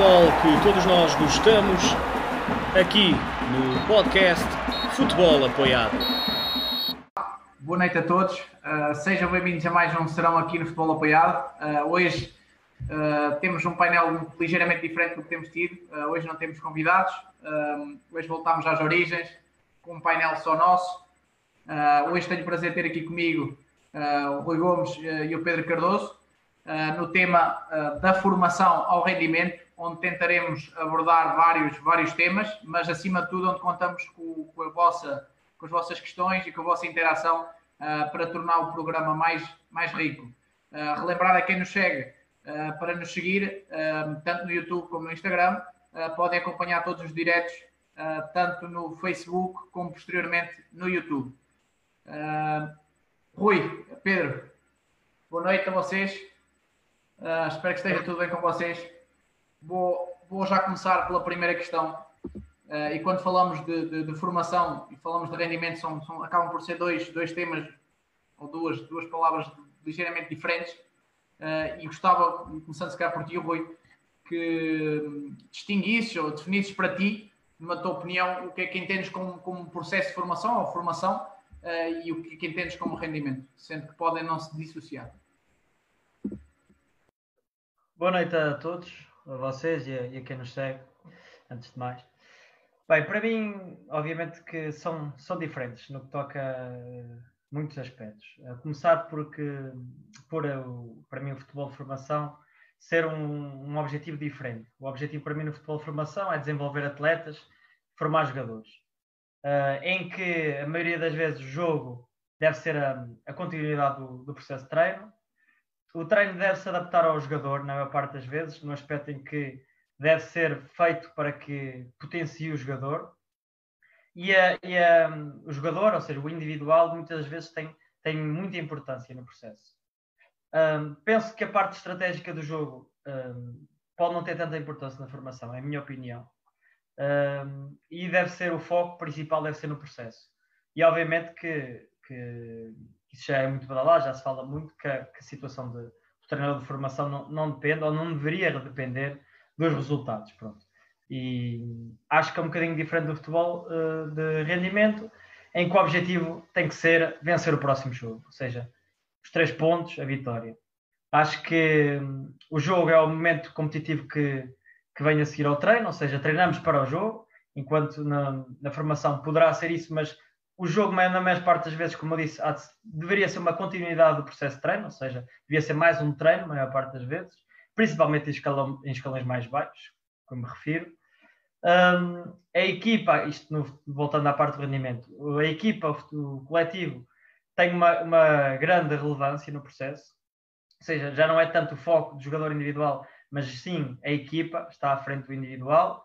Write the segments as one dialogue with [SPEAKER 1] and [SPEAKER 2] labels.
[SPEAKER 1] futebol que todos nós gostamos, aqui no podcast Futebol Apoiado.
[SPEAKER 2] Boa noite a todos, uh, sejam bem-vindos a mais um serão aqui no Futebol Apoiado. Uh, hoje uh, temos um painel ligeiramente diferente do que temos tido, hoje não temos convidados, hoje voltamos às origens com um painel só nosso. hoje tenho o prazer de ter aqui comigo o Rui Gomes e o Pedro Cardoso. Eh, no tema uh, da formação ao rendimento, onde tentaremos abordar vários, vários temas, mas acima de tudo onde contamos com, com, a vossa, com as vossas questões e com a vossa interação uh, para tornar o programa mais, mais rico. relembrar a quem nos segue para nos seguir, tanto no YouTube como no Instagram, podem acompanhar todos os diretos, tanto no Facebook como posteriormente no YouTube. Rui, Pedro, boa noite a vocês. Uh, espero que esteja tudo bem com vocês. Vou, vou já começar pela primeira questão. Uh, e quando falamos de, de, de, formação e falamos de rendimento, são, são, acabam por ser dois, dois temas ou duas, duas palavras ligeiramente diferentes. Uh, e gostava, começando se calhar por ti, Rui, que distinguisses ou definisses para ti, numa tua opinião, o que é que entendes como, como processo de formação ou formação e o que é que entendes como rendimento, sendo que podem não se dissociar.
[SPEAKER 3] Boa noite a todos, a vocês e a, e a, quem nos segue, antes de mais. Bem, para mim, obviamente que são, são diferentes no que toca a muitos aspectos. A começar porque, por, para mim, o futebol de formação ser um, um objetivo diferente. O objetivo para mim no futebol de formação é desenvolver atletas, formar jogadores. Uh, em que a maioria das vezes o jogo deve ser a, a continuidade do, do processo de treino, o treino deve se adaptar ao jogador, na maior parte das vezes, no aspecto em que deve ser feito para que potencie o jogador. E, a, e a, o jogador, ou seja, o individual, muitas vezes tem, tem muita importância no processo. Um, penso que a parte estratégica do jogo um, pode não ter tanta importância na formação, é a minha opinião. Um, e deve ser o foco principal, deve ser no processo. E obviamente que, que isso já é muito badalado, já se fala muito que a, que a situação de, do treinador de formação não, não, depende ou não deveria depender dos resultados. Pronto. E acho que é um bocadinho diferente do futebol uh, de rendimento, em que o objetivo tem que ser vencer o próximo jogo, ou seja, os três pontos, a vitória. Acho que um, o jogo é o momento competitivo que, que vem a seguir ao treino, ou seja, treinamos para o jogo, enquanto na, na formação poderá ser isso, mas o jogo, na maior parte das vezes, como eu disse, deveria ser uma continuidade do processo de treino, ou seja, devia ser mais um treino, na maior parte das vezes, principalmente em, escalão, em escalões mais baixos, como me refiro. Um, a equipa, isto no, voltando à parte do rendimento, a equipa, o coletivo, tem uma, uma grande relevância no processo, ou seja, já não é tanto o foco do jogador individual, mas sim a equipa está à frente do individual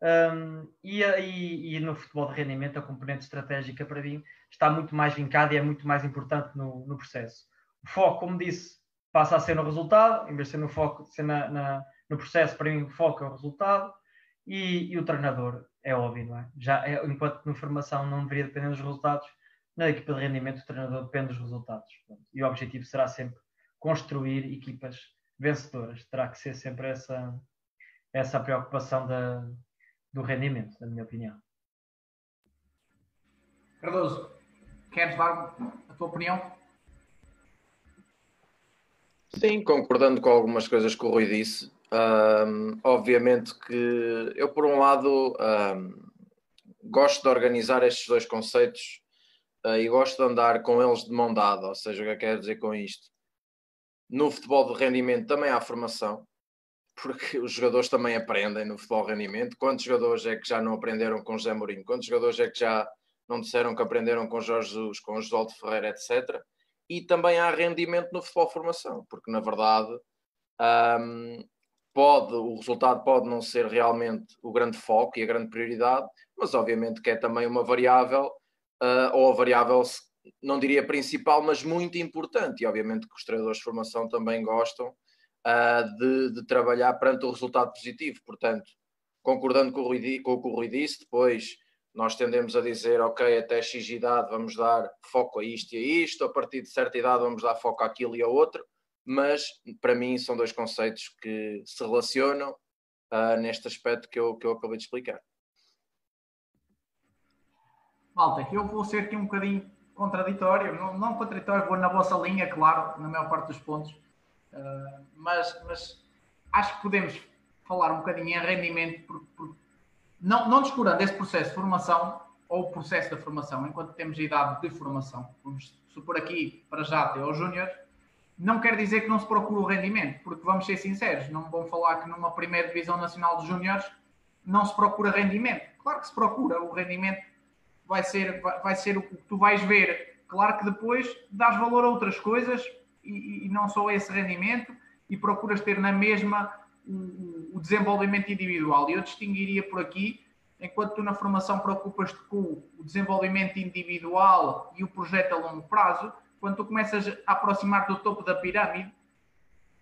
[SPEAKER 3] um, e, e, e, no futebol de rendimento, a componente estratégica para mim está muito mais vincada e é muito mais importante no, no processo. O foco, como disse, passa a ser no resultado, em vez de ser no foco, ser na, na, no processo, para mim o foco é o resultado e, e o treinador, é óbvio, não é? Já é, enquanto na formação não deveria depender dos resultados, na equipa de rendimento o treinador depende dos resultados. E o objetivo será sempre construir equipas vencedoras. Terá que ser sempre essa, essa preocupação da, do rendimento, na minha opinião.
[SPEAKER 2] Cardoso, queres dar a tua opinião?
[SPEAKER 4] Sim, concordando com algumas coisas que o Rui disse. Um, obviamente que eu, por um lado, um, gosto de organizar estes dois conceitos uh, e gosto de andar com eles de mão dada. Ou seja, o que eu quero dizer com isto? No futebol de rendimento também há formação, porque os jogadores também aprendem no futebol rendimento. Quantos jogadores é que já não aprenderam com José Mourinho? Quantos jogadores é que já não disseram que aprenderam com Jorge Jesus, com Josualdo Ferreira, etc. E também há rendimento no futebol formação, porque na verdade um, pode, o resultado pode não ser realmente o grande foco e a grande prioridade, mas obviamente que é também uma variável, uh, ou a variável, não diria principal, mas muito importante. E obviamente que os treinadores de formação também gostam uh, de, de, trabalhar perante o resultado positivo. Portanto, concordando com o, Rui, com o que o Rui disse, depois nós tendemos a dizer, ok, até X idade vamos dar foco a isto e a isto, a partir de certa idade vamos dar foco àquilo e a outro, mas para mim são dois conceitos que se relacionam uh, neste aspecto que eu, que eu acabei de explicar.
[SPEAKER 2] Malta, eu vou ser aqui um bocadinho contraditório, não, não contraditório, vou na vossa linha, claro, na maior parte dos pontos, uh, mas, mas acho que podemos falar um bocadinho em rendimento, por, por, não, não descurando esse processo de formação ou o processo da formação, enquanto temos a idade de formação, vamos supor aqui para já até aos júniores, não quer dizer que não se procure o rendimento, porque vamos ser sinceros, não vão falar que numa primeira divisão nacional de júniores não se procura rendimento. Claro que se procura, o rendimento vai ser, vai, vai ser o que tu vais ver. Claro que depois dás valor a outras coisas e, não só esse rendimento e procuras ter na mesma o, o desenvolvimento individual. E eu distinguiria por aqui, enquanto tu na formação preocupas-te com o desenvolvimento individual e o projeto a longo prazo, quando tu começas a aproximar do topo da pirâmide,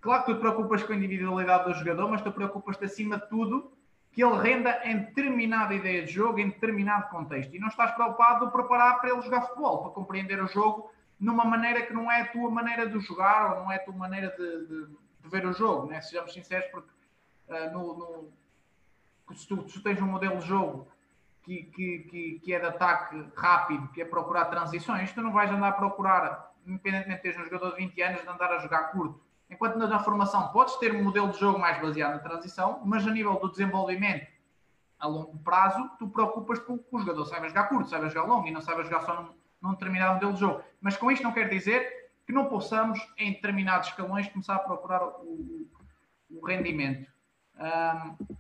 [SPEAKER 2] claro que tu te preocupas com a individualidade do jogador, mas tu preocupas-te acima de tudo que ele renda em determinada ideia de jogo, em determinado contexto. E não estás preocupado de preparar para ele jogar futebol, para compreender o jogo numa maneira que não é a tua maneira de jogar ou não é a tua maneira de, de, de ver o jogo, né? sejamos sinceros, porque uh, no, no, se, tu, se tu tens um modelo de jogo que, que, que, que, é de ataque rápido, que é procurar transições, tu não vais andar a procurar, independentemente de teres um jogador de 20 anos, de andar a jogar curto. Enquanto na, formação podes ter um modelo de jogo mais baseado na transição, mas a nível do desenvolvimento a longo prazo, tu preocupas com que o jogador saiba jogar curto, saiba jogar longo e não saiba jogar só num, num determinado modelo de jogo. Mas com isto não quer dizer que não possamos, em determinados escalões, começar a procurar o, o rendimento. Um,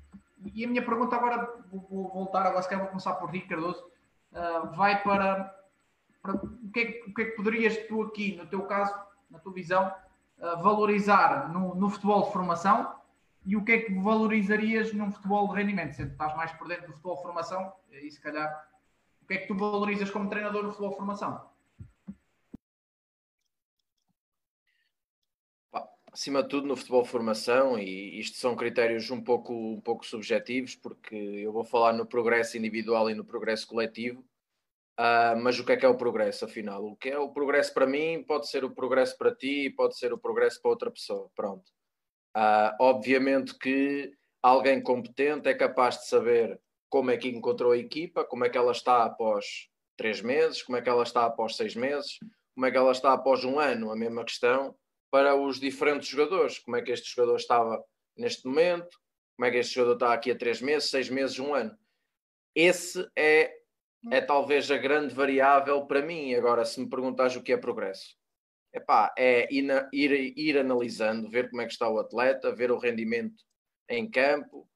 [SPEAKER 2] e a minha pergunta agora, vou, voltar, agora se calhar vou começar por ti, Cardoso, uh, vai para, para o, que é, o, que é, que poderias tu aqui, no teu caso, na tua visão, uh, valorizar no, no, futebol de formação e o que é que valorizarias num futebol de rendimento? Se estás mais por dentro do futebol de formação, e se calhar, o que é que tu valorizas como treinador no futebol de formação?
[SPEAKER 4] acima de tudo no futebol formação e isto são critérios um pouco, um pouco subjetivos porque eu vou falar no progresso individual e no progresso coletivo uh, mas o que é que é o progresso afinal? O que é o progresso para mim pode ser o progresso para ti pode ser o progresso para outra pessoa, pronto uh, obviamente que alguém competente é capaz de saber como é que encontrou a equipa, como é que ela está após três meses, como é que ela está após seis meses, como é que ela está após um ano, a mesma questão para os diferentes jogadores. Como é que este jogador estava neste momento, como é que este jogador está aqui a três meses, seis meses, um ano. Esse é, é talvez a grande variável para mim. Agora, se me perguntas o que é progresso, epá, é ir, ir, ir analisando, ver como é que está o atleta, ver o rendimento em campo,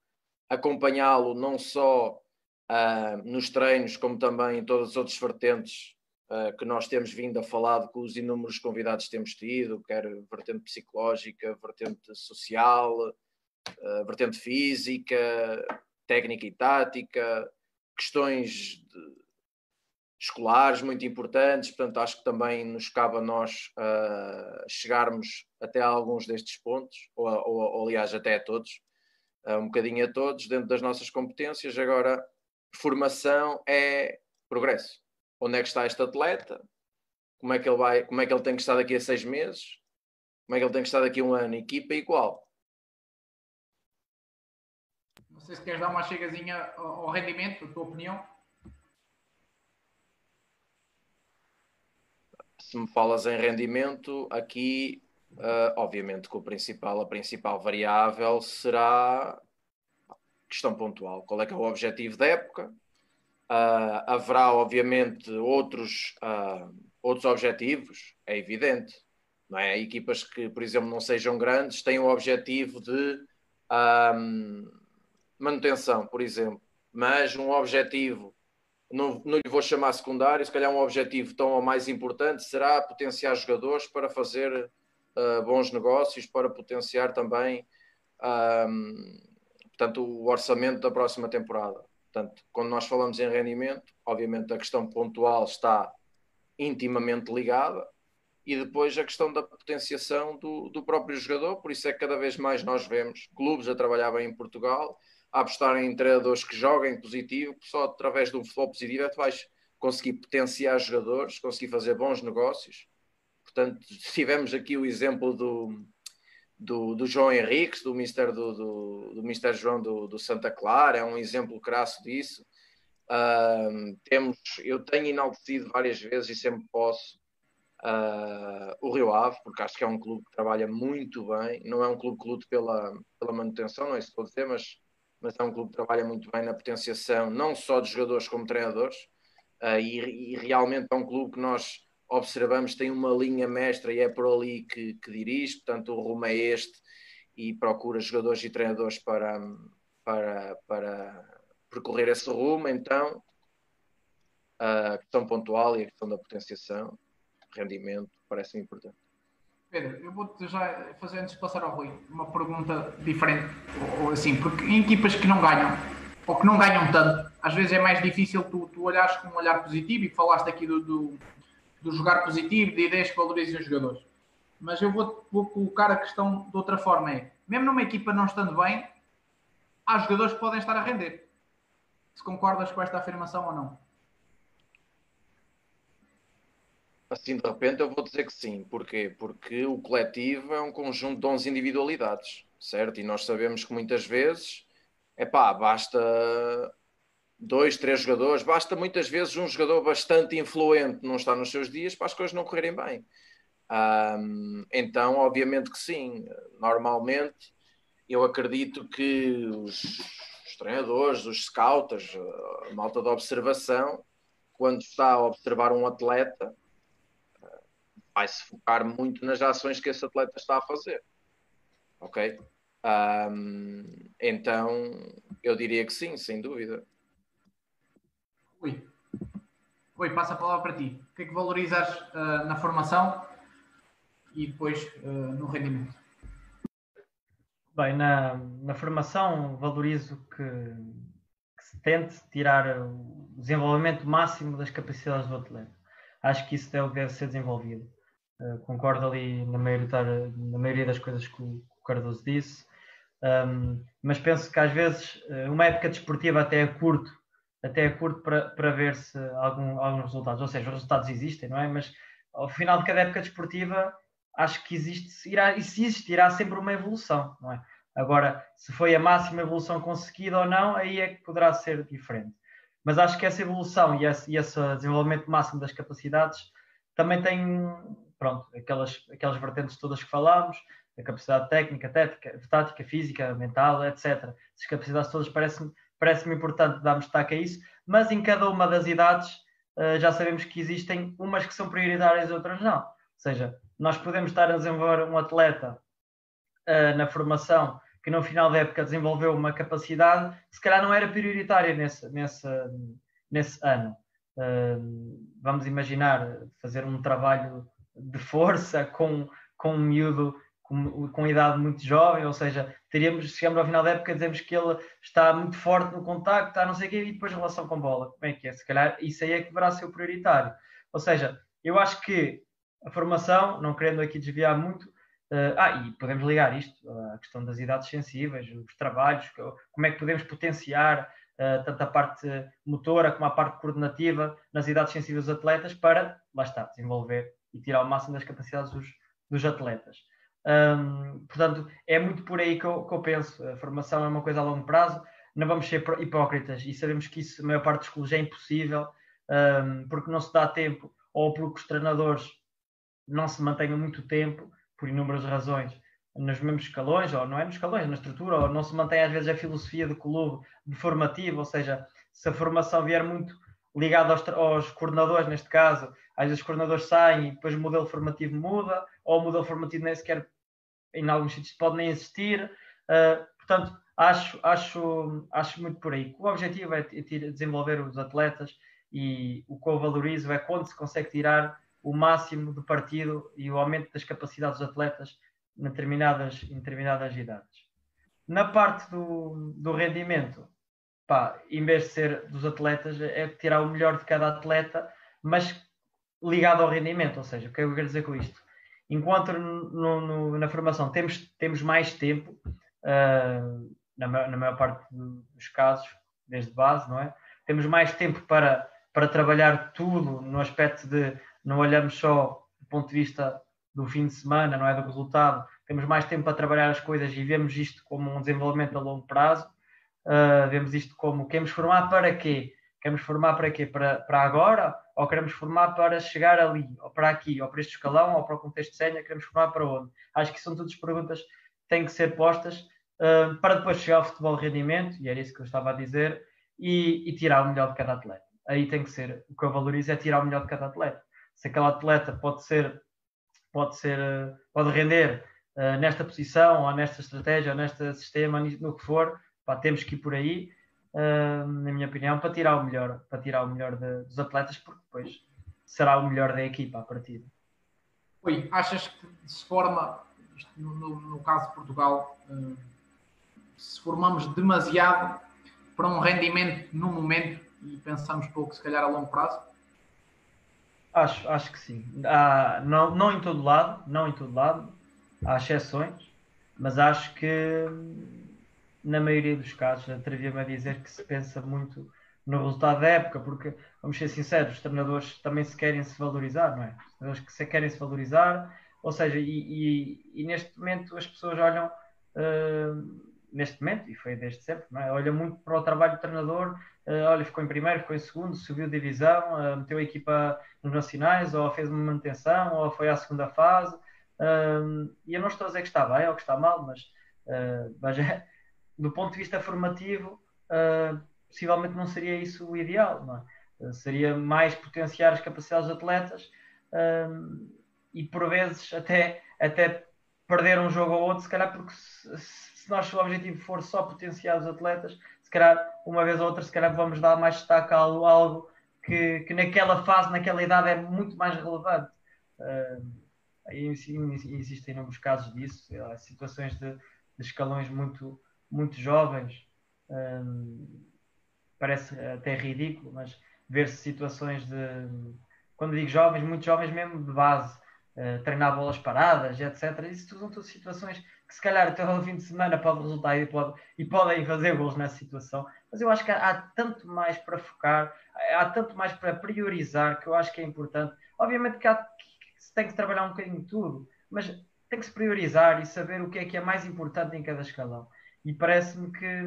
[SPEAKER 4] acompanhá-lo não só uh, nos treinos, como também em todas as outras vertentes uh, que nós temos vindo a falar, com os inúmeros convidados que temos tido, quer vertente psicológica, vertente social, uh, vertente física, técnica e tática, questões de, escolares muito importantes, portanto acho que também nos cabe a nós chegarmos até a alguns destes pontos, ou, ou, ou aliás até a todos, um bocadinho a todos, dentro das nossas competências. Agora, formação é progresso onde é que está este atleta, como é que ele vai, como é que ele tem que estar daqui a seis meses, como é que ele tem que estar daqui a um ano, equipa igual.
[SPEAKER 2] Não sei se queres dar uma chegazinha ao rendimento, a tua opinião.
[SPEAKER 4] Se me falas em rendimento, aqui, uh, obviamente que o principal, a principal variável será questão pontual. Qual é que é o objetivo da época? Uh, haverá, obviamente, outros, uh, outros objetivos, é evidente. Não é? Equipas que, por exemplo, não sejam grandes têm o objetivo de um, manutenção, por exemplo, mas um objetivo, não, não lhe vou chamar secundário, se calhar um objetivo tão ou mais importante será potenciar jogadores para fazer uh, bons negócios, para potenciar também um, portanto, o orçamento da próxima temporada. Portanto, quando nós falamos em rendimento, obviamente a questão pontual está intimamente ligada e depois a questão da potenciação do, do próprio jogador. Por isso é que cada vez mais nós vemos clubes a trabalhar bem em Portugal, a apostarem em treinadores que joguem positivo, só através de um futebol positivo é que vais conseguir potenciar jogadores, conseguir fazer bons negócios. Portanto, tivemos aqui o exemplo do, do, do João Henriques, do Mister, do, do, do Mister João do, do Santa Clara, é um exemplo crasso disso. Uh, temos, eu tenho enaltecido várias vezes e sempre posso uh, o Rio Ave, porque acho que é um clube que trabalha muito bem. Não é um clube que lute pela, pela manutenção, não é isso que estou a dizer, mas, mas é um clube que trabalha muito bem na potenciação, não só de jogadores como treinadores. Uh, e, e, realmente é um clube que nós observamos tem uma linha mestra e é por ali que, que dirige, portanto o rumo é este e procura jogadores e treinadores para, para, para percorrer esse rumo, então a questão pontual e a questão da potenciação rendimento, parece-me importante.
[SPEAKER 2] Pedro, eu vou-te já fazer, antes de passar ao Rui, uma pergunta diferente, ou, assim, porque em equipas que não ganham, ou que não ganham tanto, às vezes é mais difícil tu, tu olhares com um olhar positivo, e falaste aqui do, do, do jogar positivo, de ideias que valorizem os jogadores. Mas eu vou, vou colocar a questão de outra forma, é, mesmo numa equipa não estando bem, há jogadores que podem estar a render. Se concordas com esta afirmação ou não?
[SPEAKER 4] Assim, de repente, eu vou dizer que sim. Porquê? Porque o coletivo é um conjunto de 11 individualidades, certo? E nós sabemos que muitas vezes, é pá, basta dois, três jogadores, basta muitas vezes um jogador bastante influente não estar nos seus dias para as coisas não correrem bem. Um, então, obviamente que sim. Normalmente, eu acredito que os, os treinadores, os scouts, a malta de observação, quando está a observar um atleta, vai se focar muito nas ações que esse atleta está a fazer. Ok? Um, então, eu diria que sim, sem dúvida.
[SPEAKER 2] Oi. Oi, passa a palavra para ti. O que é que valorizas uh, na formação e depois uh, no rendimento?
[SPEAKER 3] Bem, na, na formação valorizo que, que se tente tirar o desenvolvimento máximo das capacidades do atleta. Acho que isso deve, ser desenvolvido. Uh, concordo ali na, na maioria das coisas que o, que o Cardoso disse, um, mas penso que às vezes uma época desportiva até é curto, até é curto para, para ver se algum, alguns resultados, ou seja, os resultados existem, não é? Mas ao final de cada época desportiva acho que existe, irá, e se existirá sempre uma evolução, não é? Agora, se foi a máxima evolução conseguida ou não, aí é que poderá ser diferente. Mas acho que essa evolução e esse, e esse desenvolvimento máximo das capacidades também tem pronto, aquelas, aquelas vertentes todas que falámos, a capacidade técnica, tética, tática, física, mental, etc. Essas capacidades todas parece-me parece importante darmos destaque a isso, mas em cada uma das idades uh, já sabemos que existem umas que são prioritárias e outras não. Ou seja, nós podemos estar a desenvolver um atleta uh, na formação que no final da época desenvolveu uma capacidade que se calhar não era prioritária nesse, nesse, nesse ano. Uh, vamos imaginar fazer um trabalho de força com, com um miúdo com, idade muito jovem, ou seja, teríamos, chegamos ao final da época dizemos que ele está muito forte no contacto, está não sei o quê, e depois relação com bola. Como é que é? Se calhar isso aí é que deverá ser o prioritário. Ou seja, eu acho que a formação, não querendo aqui desviar muito, uh, ah, e podemos ligar isto à questão das idades sensíveis, os trabalhos, como é que podemos potenciar uh, tanto a parte motora como a parte coordenativa nas idades sensíveis dos atletas para, lá está, desenvolver e tirar o máximo das capacidades dos, dos atletas. Um, portanto, é muito por aí que eu, que eu, penso. A formação é uma coisa a longo prazo, não vamos ser hipócritas e sabemos que isso, a maior parte dos clubes, é impossível, um, porque não se dá tempo ou porque os treinadores não se mantenham muito tempo, por inúmeras razões, nos mesmos escalões, ou não é nos escalões, na estrutura, ou não se mantém às vezes a filosofia do clube de formativo, ou seja, se a formação vier muito ligado aos, aos, coordenadores, neste caso, às vezes os coordenadores saem e depois o modelo formativo muda, ou o modelo formativo nem sequer, em alguns sítios, pode nem existir. Uh, portanto, acho, acho, acho muito por aí. O objetivo é desenvolver os atletas e o que eu valorizo é quando se consegue tirar o máximo de partido e o aumento das capacidades dos atletas em determinadas, em determinadas idades. Na parte do, do rendimento, pá, em vez de ser dos atletas, é tirar o melhor de cada atleta, mas ligado ao rendimento. Ou seja, o que é eu quero dizer com isto? Enquanto no, no, na formação temos, temos mais tempo, uh, na, na maior parte dos casos, desde base, não é? Temos mais tempo para, para trabalhar tudo no aspecto de não olhamos só do ponto de vista do fim de semana, não é? Do resultado, temos mais tempo para trabalhar as coisas e vemos isto como um desenvolvimento a longo prazo. Uh, vemos isto como queremos formar para quê? Queremos formar para quê? Para, para agora? Ou queremos formar para chegar ali, ou para aqui, ou para este escalão, ou para o contexto de sénior? Queremos formar para onde? Acho que são todas perguntas que têm que ser postas uh, para depois chegar ao futebol de rendimento, e era isso que eu estava a dizer, e, e, tirar o melhor de cada atleta. Aí tem que ser, o que eu valorizo é tirar o melhor de cada atleta. Se aquele atleta pode ser, pode ser, uh, pode render uh, nesta posição, ou nesta estratégia, ou neste sistema, no que for, pá, temos que ir por aí uh, na minha opinião, para tirar o melhor, para tirar o melhor de, dos atletas, porque depois será o melhor da equipa a partida.
[SPEAKER 2] Oi, achas que se forma, no, no, no caso de Portugal, uh, se formamos demasiado para um rendimento no momento e pensamos pouco, se calhar, a longo prazo?
[SPEAKER 3] Acho, acho que sim. Há, não, não em todo lado, não em todo lado, há exceções, mas acho que na maioria dos casos, atrevi-me a dizer que se pensa muito no resultado da época, porque, vamos ser sinceros, os treinadores também se querem se valorizar, não é? Os treinadores que se querem se valorizar, ou seja, e, e, e neste momento as pessoas olham, uh, neste momento, e foi desde sempre, não é? olham muito para o trabalho do treinador, uh, olha, ficou em primeiro, ficou em segundo, subiu divisão, uh, meteu a equipa nos nacionais, ou fez uma manutenção, ou foi à segunda fase, e eu não estou a dizer que está bem ou que está mal, mas, mas é, do ponto de vista formativo, uh, possivelmente não seria isso o ideal, é? uh, seria mais potenciar as capacidades dos atletas uh, e por vezes até, até perder um jogo ou outro, se calhar porque se, se nosso objetivo for só potenciar os atletas, se calhar uma vez ou outra, se calhar vamos dar mais destaque a algo que, que naquela fase, naquela idade é muito mais relevante. Aí existem inúmeros casos disso, situações de, de escalões muito muito jovens, hum, parece até ridículo, mas ver-se situações de, quando digo jovens, muito jovens mesmo de base, uh, treinar bolas paradas, etc. Isso tudo são situações que se calhar até ao fim de semana pode resultar e, pode, e podem fazer gols nessa situação, mas eu acho que há, há, tanto mais para focar, há tanto mais para priorizar que eu acho que é importante. Obviamente que, há, que se tem que trabalhar um bocadinho tudo, mas tem que se priorizar e saber o que é que é mais importante em cada escalão e parece-me que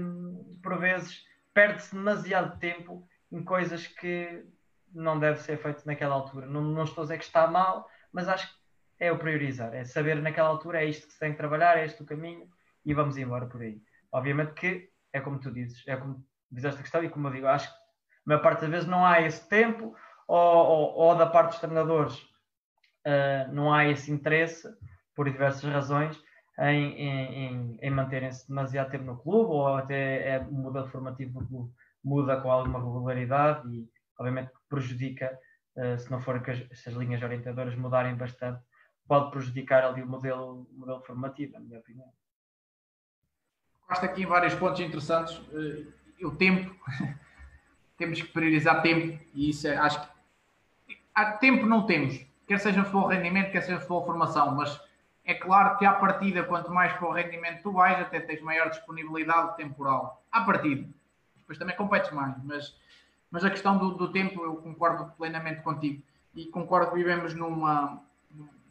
[SPEAKER 3] por vezes perde-se demasiado tempo em coisas que não deve ser feito naquela altura. Não, não estou a dizer que está mal, mas acho que é o priorizar, é saber naquela altura é isto que se tem que trabalhar, é este o caminho e vamos embora por aí. Obviamente que é como tu dizes, é como dizes esta questão e como eu digo, acho que a maior parte das vezes não há esse tempo ou, ou, ou da parte dos treinadores uh, não há esse interesse por diversas razões em, em, em manterem-se demasiado tempo no clube ou até é, modelo formativo do clube muda com alguma regularidade e obviamente prejudica, uh, se não for que as, se as linhas orientadoras mudarem bastante, pode prejudicar ali o modelo, modelo formativo, na minha opinião.
[SPEAKER 2] Gosto aqui em vários pontos interessantes. Uh, o tempo, temos que priorizar tempo e isso é, acho que há tempo não temos, quer seja futebol rendimento, quer seja futebol formação, mas é claro que à partida, quanto mais para o rendimento tu vais, até tens maior disponibilidade temporal. À partida. Depois também competes mais, mas, mas a questão do, do tempo eu concordo plenamente contigo. E concordo que vivemos numa,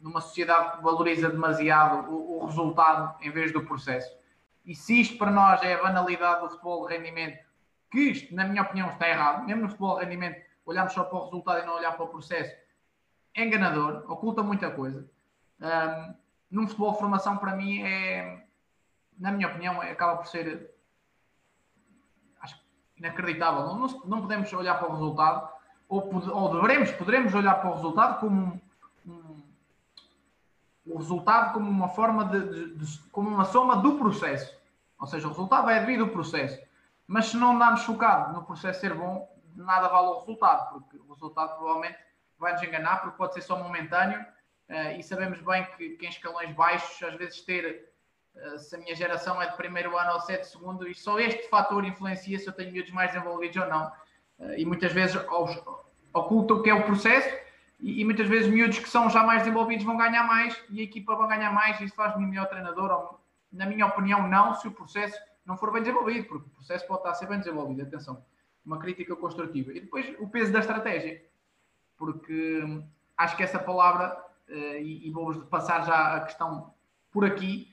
[SPEAKER 2] numa sociedade que valoriza demasiado o, o, resultado em vez do processo. E se isto para nós é a banalidade do futebol de rendimento, que isto, na minha opinião, está errado, mesmo no futebol de rendimento, olhamos só para o resultado e não olhar para o processo, é enganador, oculta muita coisa. Um, num futebol de formação, para mim, é, na minha opinião, acaba por ser acho, inacreditável. Não, não, podemos olhar para o resultado, ou, ou devemos, poderemos olhar para o resultado como um, um, o resultado como uma forma de, de, de, como uma soma do processo. Ou seja, o resultado é devido ao processo. Mas se não andarmos focado no processo ser bom, nada vale o resultado, porque o resultado provavelmente vai nos enganar, porque pode ser só momentâneo e sabemos bem que, que, em escalões baixos, às vezes ter, uh, se a minha geração é de primeiro ano ou sete segundo, e só este fator influencia se eu tenho miúdos mais envolvidos ou não. Uh, e muitas vezes oculta o que é o processo, e, e, muitas vezes miúdos que são já mais desenvolvidos vão ganhar mais, e a equipa vai ganhar mais, e isso faz-me melhor treinador, ou, na minha opinião, não, se o processo não for bem desenvolvido, porque o processo pode estar a ser bem desenvolvido, atenção, uma crítica construtiva. E depois o peso da estratégia, porque hum, acho que essa palavra e, e vou passar já a questão por aqui,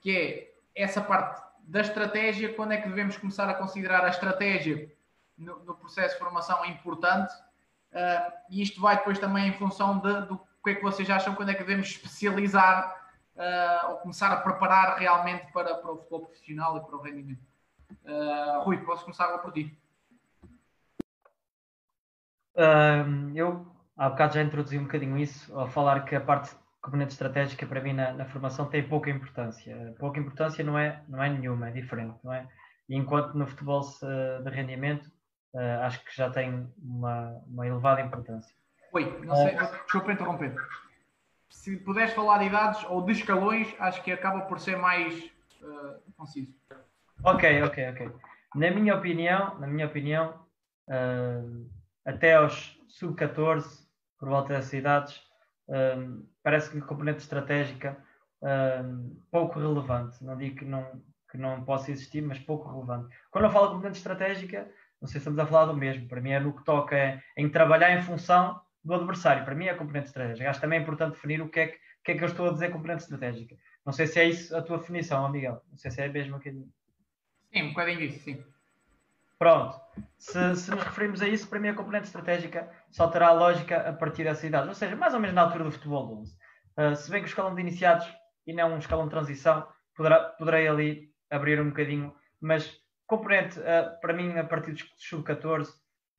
[SPEAKER 2] que é essa parte da estratégia, quando é que devemos começar a considerar a estratégia no, no processo de formação é importante uh, e isto vai depois também em função de, do que é que vocês acham quando é que devemos especializar uh, ou começar a preparar realmente para, para o futebol profissional e para o rendimento. Uh, Rui, posso começar por ti.
[SPEAKER 3] eu há bocado já introduzi um bocadinho isso, ao falar que a parte componente estratégica para mim na, na, formação tem pouca importância. Pouca importância não é, não é nenhuma, é diferente, não é? E enquanto no futebol de rendimento uh, acho que já tem uma, uma elevada importância.
[SPEAKER 2] Oi, não sei, uh, desculpa interromper. Se puderes falar de idades ou de escalões, acho que acaba por ser mais uh, conciso.
[SPEAKER 3] Ok, ok, ok. Na minha opinião, na minha opinião, uh, até aos sub-14, por volta dessas idades, parece que a componente estratégica pouco relevante. Não digo que não, que não possa existir, mas pouco relevante. Quando eu falo de componente estratégica, não sei se estamos a falar do mesmo. Para mim é no que toca em trabalhar em função do adversário. Para mim é componente estratégica. Acho também é importante definir o que é que, que, é que eu estou a dizer componente estratégica. Não sei se é isso a tua definição, Miguel. Não sei se é mesmo aquilo.
[SPEAKER 2] Sim, um bocadinho isso, sim.
[SPEAKER 3] Pronto. Se, se, nos referimos a isso, para mim a componente estratégica só terá lógica a partir dessa idade. Ou seja, mais ou menos na altura do futebol 11. Uh, se bem que o escalão de iniciados e não um escalão de transição, poderá, poderei ali abrir um bocadinho, mas componente, uh, para mim, a partir dos sub-14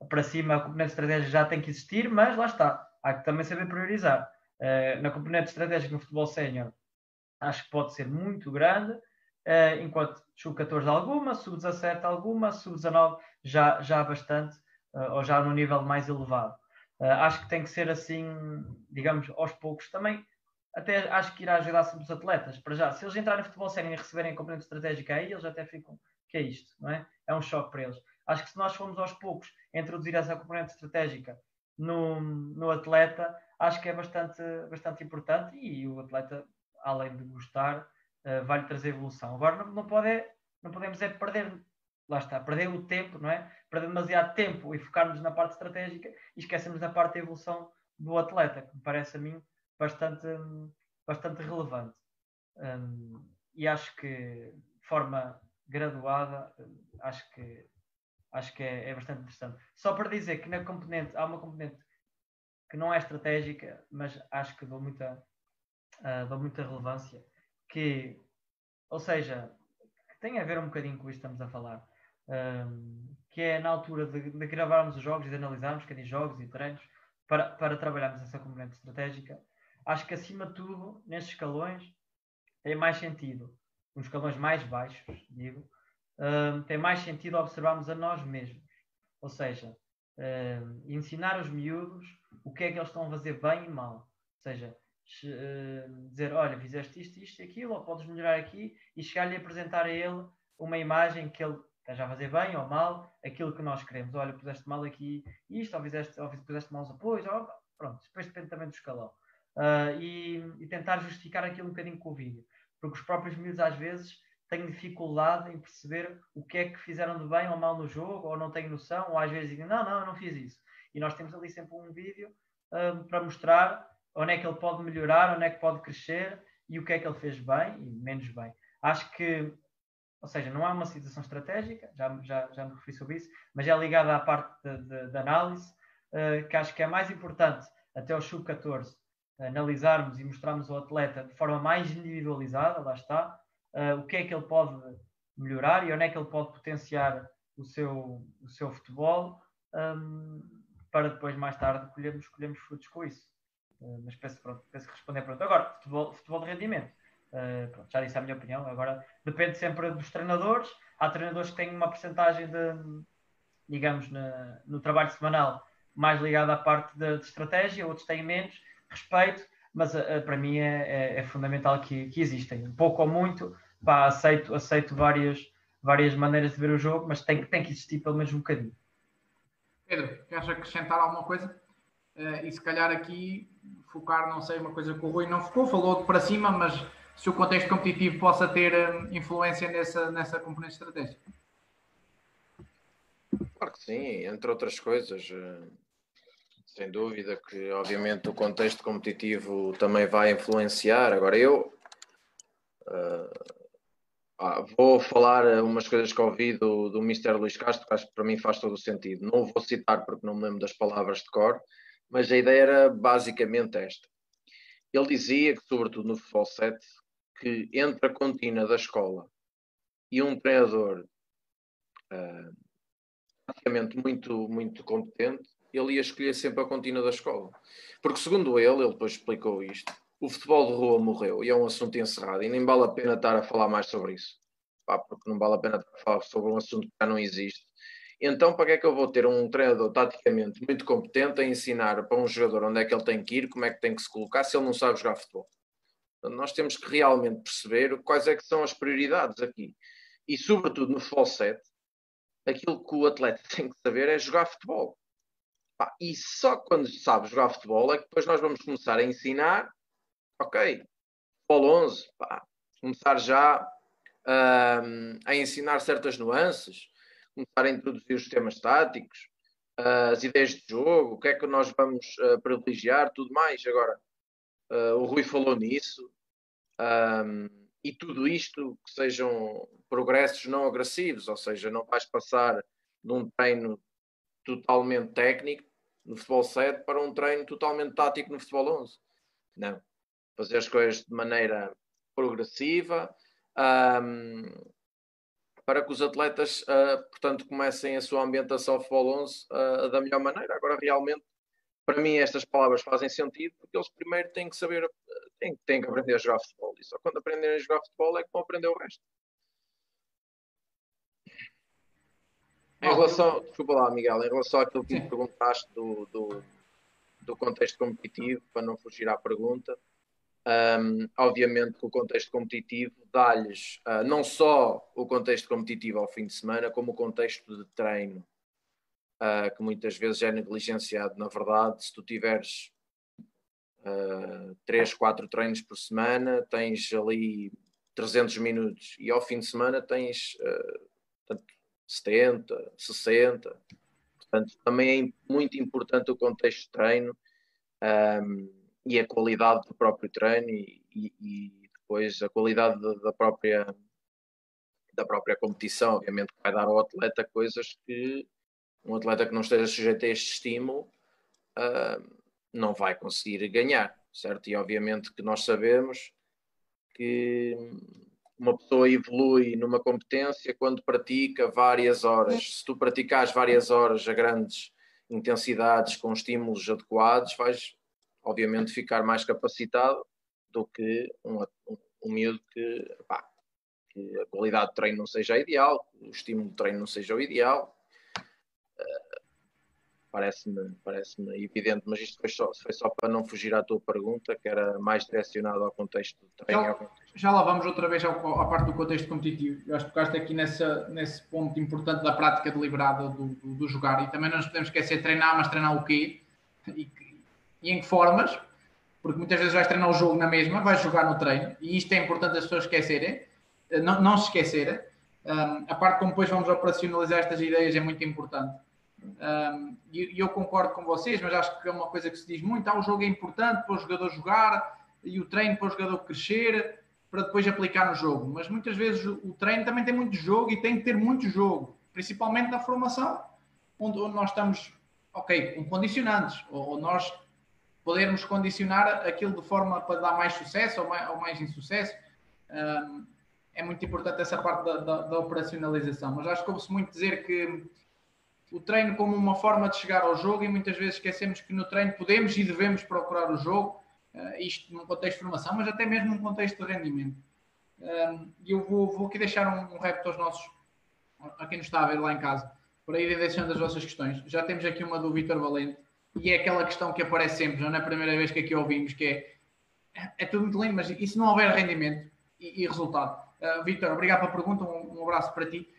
[SPEAKER 3] para cima, a componente estratégica já tem que existir, mas lá está, há que também saber priorizar. Uh, na componente estratégica no futebol sénior, acho que pode ser muito grande, uh, enquanto sub-14 alguma, sub-17 alguma, sub-19 já, já bastante, ou já no nível mais elevado. acho que tem que ser assim, digamos, aos poucos também. Até acho que irá ajudar sempre os atletas, para já. Se eles entrarem no futebol sénior e receberem a componente estratégica aí, eles até ficam que é isto, não é? É um choque para eles. Acho que se nós formos aos poucos introduzir essa componente estratégica no, no atleta, acho que é bastante, bastante importante e o atleta, além de gostar, uh, vai-lhe trazer evolução. Agora não, não, pode, não podemos é perder, lá está, perder o tempo, não é? Perder demasiado tempo e focarmos na parte estratégica e esquecemos da parte da evolução do atleta, que me parece a mim bastante, bastante relevante. Um, e acho que de forma graduada, acho que, acho que é, é, bastante interessante. Só para dizer que na componente, há uma componente que não é estratégica, mas acho que dou muita, uh, dou muita relevância, que, ou seja, que tem a ver um bocadinho com isto que estamos a falar, um, que é na altura de, de, gravarmos os jogos e de analisarmos cada jogos e treinos para, para trabalharmos essa componente estratégica. Acho que acima de tudo, nestes escalões, tem mais sentido nos escalões mais baixos, digo, uh, tem mais sentido observarmos a nós mesmos. Ou seja, uh, ensinar os miúdos o que é que eles estão a fazer bem e mal. Ou seja, dizer, olha, fizeste isto, isto e aquilo, ou podes melhorar aqui, e chegar-lhe a apresentar a ele uma imagem que ele esteja a fazer bem ou mal, aquilo que nós queremos. Olha, puseste mal aqui isto, ou fizeste, ou puseste mal os apoios, ou, pronto, depois depende também do escalão. Uh, e, e, tentar justificar aquilo um bocadinho com o vídeo porque os próprios miúdos às vezes têm dificuldade em perceber o que é que fizeram de bem ou mal no jogo, ou não têm noção, ou às vezes dizem, não, não, eu não fiz isso. E nós temos ali sempre um vídeo um, para mostrar onde é que ele pode melhorar, onde é que pode crescer e o que é que ele fez bem e menos bem. Acho que, ou seja, não há uma situação estratégica, já, já, já me referi sobre isso, mas é ligada à parte de análise, uh, que acho que é mais importante até o sub-14 analisarmos e mostrarmos ao atleta de forma mais individualizada, lá está, uh, o que é que ele pode melhorar e onde é que ele pode potenciar o seu, o seu futebol, um, para depois, mais tarde, colhermos, colhermos frutos com isso. Uh, mas penso, pronto, penso que responder pronto. Agora, futebol, futebol de rendimento. Uh, pronto, já disse a minha opinião. Agora, depende sempre dos treinadores. Há treinadores que têm uma porcentagem de, digamos, na, no trabalho semanal mais ligada à parte de, de estratégia, outros têm menos respeito, mas uh, para mim é, é, é fundamental que, que, existem. Pouco ou muito, pá, aceito, aceito várias, várias maneiras de ver o jogo, mas tem, tem que existir pelo menos um bocadinho.
[SPEAKER 2] Pedro, queres acrescentar alguma coisa? Uh, e se calhar aqui focar, não sei, uma coisa que o Rui não focou, falou para cima, mas se o contexto competitivo possa ter uh, influência nessa, nessa componente estratégica.
[SPEAKER 4] Claro que sim, entre outras coisas. Uh sem dúvida que, obviamente, o contexto competitivo também vai influenciar. Agora, eu, Uh, vou falar umas coisas que ouvi do, do Mr. Luís Castro, que acho que para mim faz todo o sentido. Não vou citar porque não me lembro das palavras de cor, mas a ideia era basicamente esta. Ele dizia que, sobretudo no futebol 7, que entre a contina da escola e um treinador uh, praticamente muito, muito competente, ele ia escolher sempre a contínua da escola. Porque, segundo ele, ele depois explicou isto, o futebol de rua morreu e é um assunto encerrado e nem vale a pena estar a falar mais sobre isso. Pá, porque não vale a pena falar sobre um assunto que já não existe. Então, para que é que eu vou ter um treinador taticamente muito competente a ensinar para um jogador onde é que ele tem que ir, como é que tem que se colocar, se ele não sabe jogar futebol? Então, nós temos que realmente perceber quais é que são as prioridades aqui. E, sobretudo, no futebol 7, aquilo que o atleta tem que saber é jogar futebol. E só quando sabe jogar futebol é que depois nós vamos começar a ensinar, ok, futebol 11, pá, começar já um, a ensinar certas nuances, começar a introduzir os sistemas táticos, uh, as ideias de jogo, o que é que nós vamos uh, privilegiar, tudo mais. Agora, uh, o Rui falou nisso. E tudo isto que sejam progressos não agressivos, ou seja, não vais passar de um treino totalmente técnico no futebol 7 para um treino totalmente tático no futebol 11. Não. Fazer as coisas de maneira progressiva um, para que os atletas, uh, portanto, comecem a sua ambientação futebol 11 uh, da melhor maneira. Agora, realmente, para mim, estas palavras fazem sentido porque eles primeiro têm que saber têm, têm que aprender a jogar futebol. E só quando aprenderem a jogar futebol é que vão aprender o resto. Em relação, desculpa lá, Miguel, em relação àquilo que me perguntaste do, do, do, contexto competitivo, para não fugir à pergunta, um, obviamente que o contexto competitivo dá-lhes uh, não só o contexto competitivo ao fim de semana, como o contexto de treino, uh, que muitas vezes é negligenciado. Na verdade, se tu tiveres uh, 3, 4 treinos por semana, tens ali 300 minutos e ao fim de semana tens uh, portanto, 70, 60. Portanto, também é muito importante o contexto de treino um, e a qualidade do próprio treino e, e, depois a qualidade da, própria da própria competição, obviamente vai dar ao atleta coisas que um atleta que não esteja sujeito a este estímulo uh, não vai conseguir ganhar, certo? E obviamente que nós sabemos que uma pessoa evolui numa competência quando pratica várias horas. Se tu praticares várias horas a grandes intensidades com estímulos adequados, vais obviamente ficar mais capacitado do que um, um, um miúdo que, pá, que a qualidade de treino não seja ideal, o estímulo de treino não seja o ideal parece-me parece evidente, mas isto foi só, foi só para não fugir à tua pergunta, que era mais direcionado ao contexto do treino.
[SPEAKER 2] Já, já lá vamos outra vez ao, à parte do contexto competitivo. Eu acho que tocaste aqui nessa, nesse ponto importante da prática deliberada do, do, do, jogar e também não nos podemos esquecer de treinar, mas treinar o quê? E, e em que formas? Porque muitas vezes vais treinar o jogo na mesma, vais jogar no treino e isto é importante as pessoas esquecerem, não, não se esquecerem. Um, a parte como depois vamos operacionalizar estas ideias é muito importante um, e, eu concordo com vocês, mas acho que é uma coisa que se diz muito: ah, o jogo é importante para o jogador jogar e o treino para o jogador crescer para depois aplicar no jogo. Mas muitas vezes o treino também tem muito jogo e tem que ter muito jogo, principalmente na formação, onde, onde nós estamos, ok, com condicionantes, ou, ou, nós podermos condicionar aquilo de forma para dar mais sucesso ou mais, ou mais insucesso. Um, é muito importante essa parte da, da, da operacionalização, mas acho que ouve-se muito dizer que o treino como uma forma de chegar ao jogo e muitas vezes esquecemos que no treino podemos e devemos procurar o jogo, uh, isto num contexto de formação, mas até mesmo num contexto de rendimento. E eu vou, vou, aqui deixar um, um repto aos nossos, a quem nos está a ver lá em casa, para ir deixando as vossas questões. Já temos aqui uma do Vitor Valente, e é aquela questão que aparece sempre, não é a primeira vez que aqui ouvimos, que é é tudo muito lindo, mas e se não houver rendimento e, e resultado? Uh, Vitor, obrigado pela pergunta, um, um abraço para ti.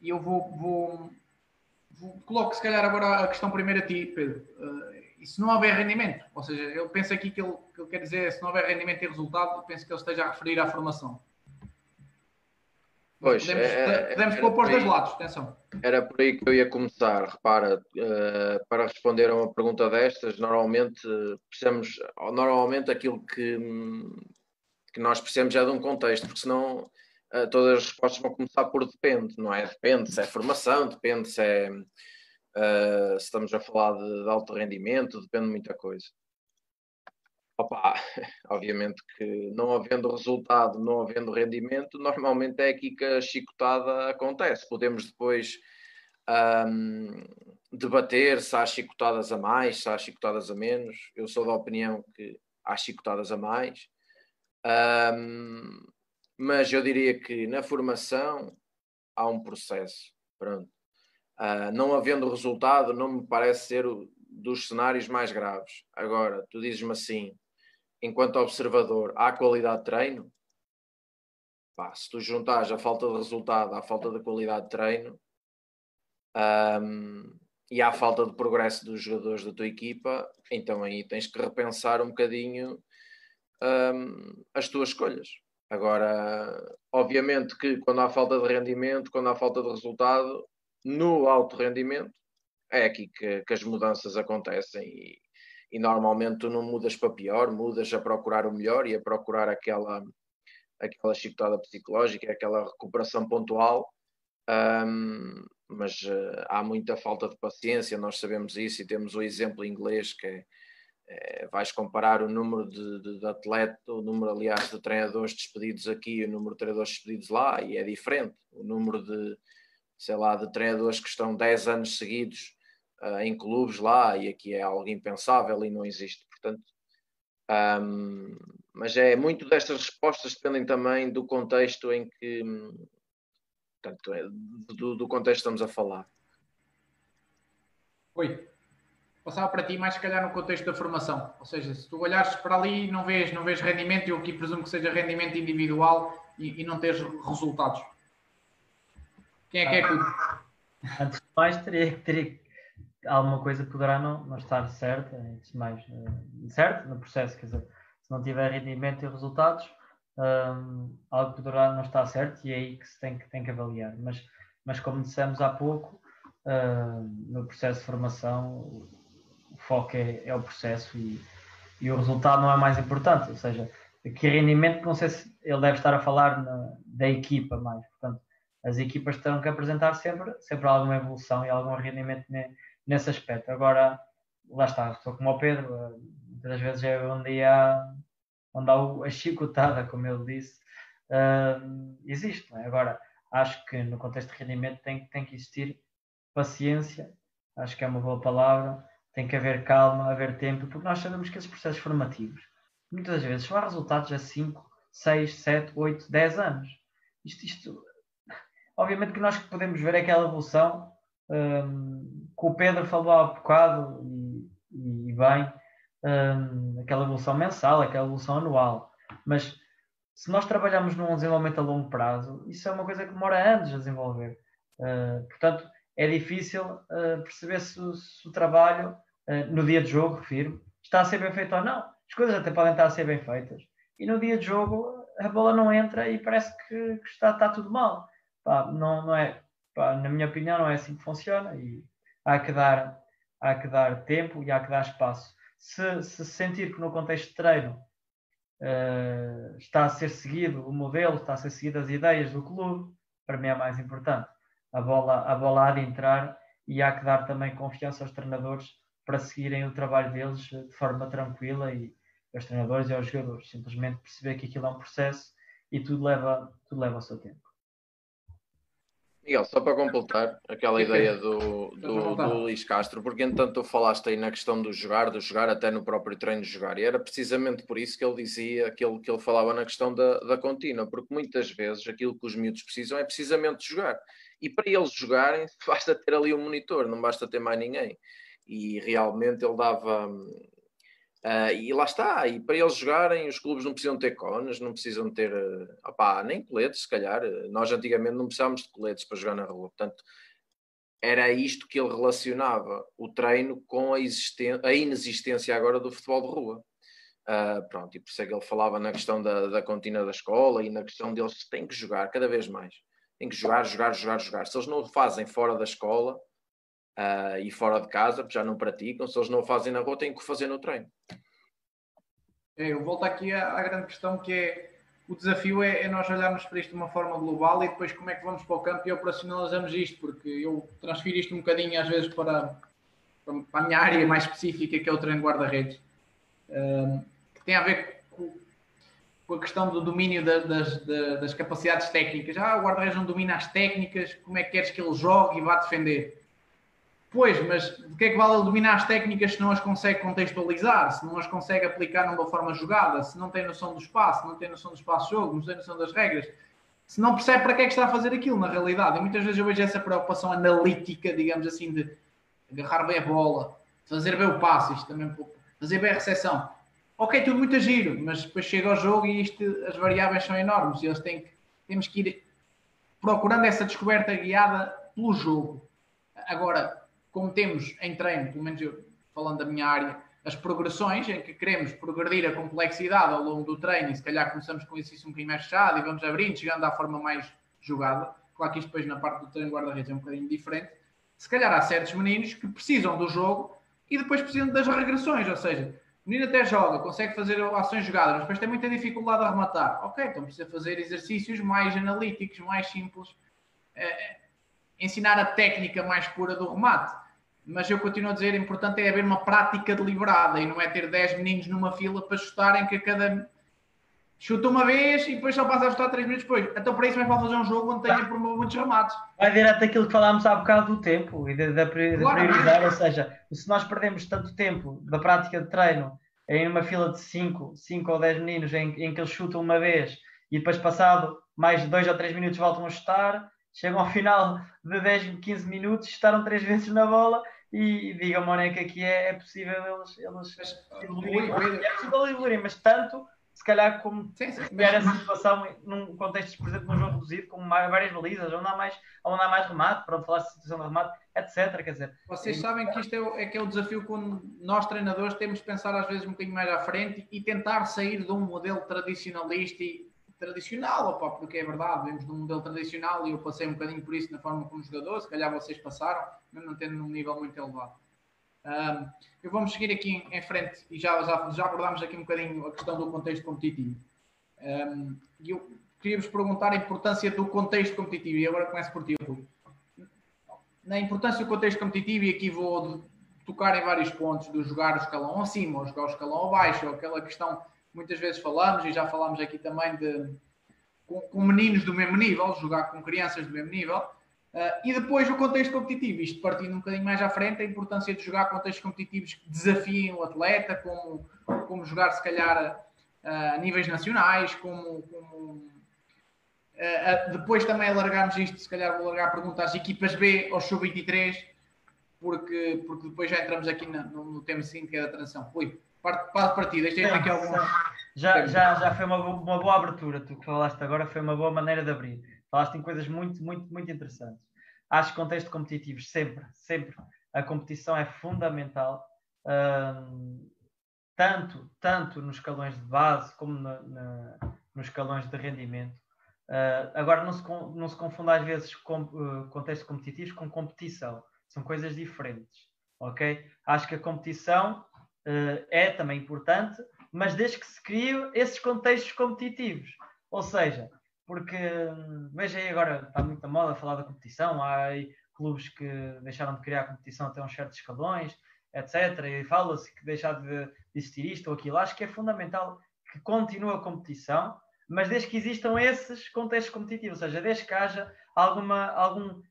[SPEAKER 2] E eu vou, vou, coloco se calhar agora a questão primeiro a ti, Pedro. Uh, e se não houver rendimento, ou seja, eu penso aqui que ele, que ele quer dizer, se não houver rendimento e resultado, penso que ele esteja a referir à formação.
[SPEAKER 4] Pois,
[SPEAKER 2] podemos, é, podemos pôr para os dois lados, atenção.
[SPEAKER 4] Era por aí que eu ia começar. Repara, uh, para responder a uma pergunta destas, normalmente precisamos, normalmente aquilo que, que nós precisamos já de um contexto, porque senão uh, todas as respostas vão começar por depende, não é? Depende se é formação, depende se é uh, se estamos a falar de, de, alto rendimento, depende de muita coisa. Opa, obviamente que não havendo resultado, não havendo rendimento, normalmente é aqui que a chicotada acontece. Podemos depois um, debater se há chicotadas a mais, se há chicotadas a menos. Eu sou da opinião que há chicotadas a mais. Um, mas eu diria que na formação há um processo. Pronto. Uh, não havendo resultado, não me parece ser o, dos cenários mais graves. Agora, tu dizes-me assim, enquanto observador, há qualidade de treino? Pá, se tu juntares a falta de resultado à falta de qualidade de treino, um, e à falta de progresso dos jogadores da tua equipa, então aí tens que repensar um bocadinho um, as tuas escolhas. Agora, obviamente que quando há falta de rendimento, quando há falta de resultado, no alto rendimento, é aqui que, que as mudanças acontecem e, e, normalmente tu não mudas para pior, mudas a procurar o melhor e a procurar aquela, aquela chicotada psicológica, aquela recuperação pontual. Um, mas uh, há muita falta de paciência, nós sabemos isso e temos o exemplo inglês que é, é vais comparar o número de, de, de atletas, o número, aliás, de treinadores despedidos aqui e o número de treinadores despedidos lá, e é diferente. O número de, sei lá, de treinadores que estão 10 anos seguidos uh, em clubes lá, e aqui é algo impensável e não existe. Portanto, um, mas é muito destas respostas dependem também do contexto em que, Portanto, é do, do contexto que estamos a falar.
[SPEAKER 2] Oi. Passava para ti mais se calhar no contexto da formação. Ou seja, se tu olhares para ali não vês, não vês rendimento, eu aqui presumo que seja rendimento individual e, e não tens resultados. Quem é que é tudo?
[SPEAKER 3] Antes de mais, teria, teria alguma coisa poderá não, não estar certa, antes de mais, uh, certo no processo, quer dizer, se não tiver rendimento e resultados, um, algo poderá não estar certo e é aí que se tem que, tem que avaliar. Mas, mas como dissemos há pouco, uh, no processo de formação, o foco é, é o processo e, e, o resultado não é mais importante. Ou seja, que rendimento, não sei se ele deve estar a falar na, da equipa mais. Portanto, as equipas terão que apresentar sempre, sempre alguma evolução e algum rendimento nesse aspecto. Agora, lá está, estou como o Pedro, uh, muitas vezes é onde há onde há a chicotada, como ele disse, uh, existe. É? Agora, acho que no contexto de rendimento tem, tem que existir paciência, acho que é uma boa palavra, tem que haver calma, haver tempo, porque nós sabemos que esses processos formativos, muitas vezes, são resultados a 5, 6, 7, 8, 10 anos. Isto, isto, obviamente que nós podemos ver aquela evolução um, que o Pedro falou há bocado e, e bem, um, aquela evolução mensal, aquela evolução anual. Mas se nós trabalhamos num desenvolvimento a longo prazo, isso é uma coisa que demora anos a desenvolver. Uh, portanto, é difícil uh, perceber se, se, o trabalho, uh, no dia de jogo, refiro, está a ser bem feito ou não. As coisas até podem estar a ser bem feitas. E no dia de jogo, a bola não entra e parece que, que está, está, tudo mal. Pá, não, não é, pá, na minha opinião, não é assim que funciona. E há que dar, há que dar tempo e há que dar espaço se, se sentir que no contexto de treino uh, está a ser seguido o modelo, está a ser seguido as ideias do clube, para mim é mais importante. A bola, a bola há de entrar e há que dar também confiança aos treinadores para seguirem o trabalho deles de forma tranquila e aos treinadores e aos jogadores. Simplesmente perceber que aquilo é um processo e tudo leva, tudo leva o seu tempo.
[SPEAKER 4] Miguel, só para completar aquela ideia do, do, do Luís Castro, porque entanto tu falaste aí na questão do jogar, do jogar até no próprio treino de jogar, e era precisamente por isso que ele dizia aquilo que ele falava na questão da, da contínua, porque muitas vezes aquilo que os miúdos precisam é precisamente jogar, e para eles jogarem basta ter ali um monitor, não basta ter mais ninguém, e realmente ele dava Uh, e lá está, e para eles jogarem, os clubes não precisam ter cones, não precisam ter uh, opá, nem coletes, se calhar. Nós antigamente não precisávamos de coletes para jogar na rua. Portanto, era isto que ele relacionava o treino com a, a inexistência agora do futebol de rua. Uh, pronto, e por isso é que ele falava na questão da, da contínua da escola e na questão deles que têm que jogar cada vez mais. Têm que jogar, jogar, jogar, jogar. Se eles não o fazem fora da escola, uh, e fora de casa, já não praticam, se eles não o fazem na rua, têm que o fazer no treino.
[SPEAKER 2] É, eu volto aqui à, à, grande questão que é o desafio é, é, nós olharmos para isto de uma forma global e depois como é que vamos para o campo e operacionalizamos isto, porque eu transfiro isto um bocadinho às vezes para, para a minha área mais específica, que é o treino guarda-redes, um, que tem a ver com, com a questão do domínio da, das, das, capacidades técnicas. Ah, o guarda-redes não domina as técnicas, como é que queres que ele jogue e vá defender? Pois, mas de que é que vale dominar as técnicas se não as consegue contextualizar, se não as consegue aplicar numa forma jogada, se não tem noção do espaço, não tem noção do espaço de jogo, não tem noção das regras, se não percebe para que é que está a fazer aquilo na realidade. E muitas vezes eu vejo essa preocupação analítica, digamos assim, de agarrar bem a bola, fazer bem o passe, isto também fazer bem a recepção. Ok, tudo muito giro, mas depois chega ao jogo e isto, as variáveis são enormes e eles têm que, temos que ir procurando essa descoberta guiada pelo jogo. Agora, como temos em treino, pelo menos eu, falando da minha área, as progressões em que queremos progredir a complexidade ao longo do treino e se calhar começamos com isso um bocadinho mais fechado e vamos abrindo, chegando à forma mais jogada. Claro que isto depois na parte do treino guarda-redes é um bocadinho diferente. Se calhar há certos meninos que precisam do jogo e depois precisam das regressões, ou seja, o menino até joga, consegue fazer ações jogadas, mas depois tem muita dificuldade a rematar. Ok, então precisa fazer exercícios mais analíticos, mais simples, é, ensinar a técnica mais pura do remate mas eu continuo a dizer, importante é haver uma prática deliberada e não é ter 10 meninos numa fila para chutarem que a cada chuta uma vez e depois só passa a chutar 3 minutos depois. Então para isso é para fazer um jogo onde tenha muitos remates.
[SPEAKER 3] Vai direto daquilo que falámos há bocado do tempo e da, prioridade, ou seja, se nós perdemos tanto tempo da prática de treino em uma fila de 5, 5 ou 10 meninos em, em que eles chutam uma vez e depois passado mais 2 ou 3 minutos voltam a chutar, chegam ao final de 10, 15 minutos, chutaram 3 vezes na bola e diga-me onde é que aqui é, é possível eles, eles evoluírem. É possível evoluírem, mas tanto, se calhar, como sim, sim, mas... a situação num contexto, por exemplo, num jogo reduzido, com várias balizas, onde há mais, onde há mais remate, para falar de situação de remate, etc. Quer dizer,
[SPEAKER 2] Vocês sabem que isto é, é que é o desafio quando nós, treinadores, temos de pensar às vezes um bocadinho mais à frente e tentar sair de um modelo tradicionalista e tradicional, opa, porque é verdade, vemos num modelo tradicional e eu passei um bocadinho por isso na forma como jogador, se calhar vocês passaram, mesmo não tendo num nível muito elevado. Um, eu vamos seguir aqui em frente e já, já, já abordámos aqui um bocadinho a questão do contexto competitivo. Um, e eu queria-vos perguntar a importância do contexto competitivo, e agora começo por ti, Rui. Na importância do contexto competitivo, e aqui vou tocar em vários pontos, do jogar o escalão acima, ou jogar o escalão abaixo, ou aquela questão muitas vezes falamos, e já falámos aqui também de com, com meninos do mesmo nível, jogar com crianças do mesmo nível, Uh, e depois o contexto competitivo, isto partindo um bocadinho mais à frente, a importância de jogar contextos competitivos que desafiem o atleta, como, como jogar se calhar uh, a níveis nacionais, como, como uh, depois também alargarmos isto, se calhar vou alargar a pergunta às equipas B ou sub-23, porque, porque depois já entramos aqui no, no tema seguinte que é da transição. Ui, parte, parte partida, isto é aqui alguns...
[SPEAKER 3] Já, já, já foi uma, uma boa abertura, tu que falaste agora, foi uma boa maneira de abrir Falaste em coisas muito, muito, muito interessantes. Acho que contexto competitivo, sempre, sempre, a competição é fundamental, um, tanto, tanto nos escalões de base como na, na, nos escalões de rendimento. Uh, agora, não se, não se confunda às vezes com, uh, contexto competitivo com competição. São coisas diferentes, ok? Acho que a competição é também importante, mas desde que se criem esses contextos competitivos. Ou seja, porque hum, veja aí agora, está muito na moda falar da competição, há clubes que deixaram de criar competição até uns certos escalões, etc. E fala-se que deixar de existir isto ou aquilo. Acho que é fundamental que continue a competição, mas desde que existam esses contextos competitivos, ou seja, desde que haja alguma, algum,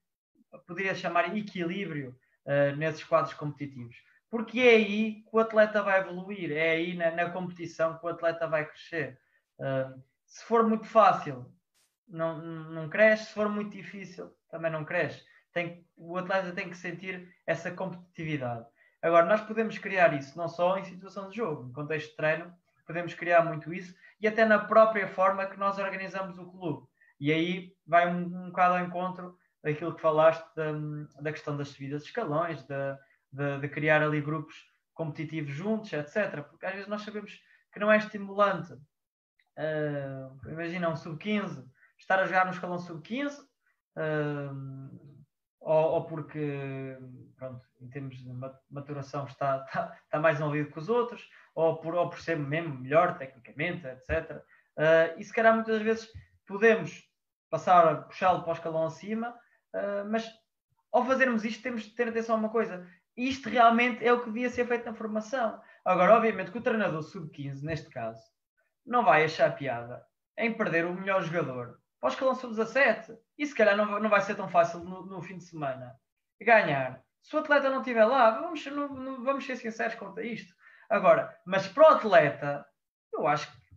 [SPEAKER 3] poderia chamar equilíbrio uh, nesses quadros competitivos. Porque é aí que o atleta vai evoluir, é aí na, na competição que o atleta vai crescer. Uh, se for muito fácil, não, não cresce, se for muito difícil, também não cresce. Tem, o atleta tem que sentir essa competitividade. Agora, nós podemos criar isso não só em situação de jogo, em contexto de treino, podemos criar muito isso e até na própria forma que nós organizamos o clube. E aí vai um, um bocado ao encontro daquilo que falaste da, da questão das subidas de escalões, de, de, de, criar ali grupos competitivos juntos, etc. Porque às vezes nós sabemos que não é estimulante. Uh, imagina um sub-15 estar a jogar no escalão sub-15, uh, ou, ou, porque, pronto, em termos de maturação está, está, está mais envolvido que os outros, ou por, ou por ser mesmo melhor tecnicamente, etc. Uh, e se calhar muitas vezes podemos passar a puxá-lo para o escalão acima, uh, mas ao fazermos isto temos de ter atenção a uma coisa. Isto realmente é o que devia ser feito na formação. Agora, obviamente, que o treinador sub-15, neste caso, não vai achar piada em perder o melhor jogador para o escalão sub-17. E se calhar não, não vai ser tão fácil no, no, fim de semana ganhar. Se o atleta não estiver lá, vamos, não, não, vamos ser sinceros quanto a isto. Agora, mas para o atleta, eu acho que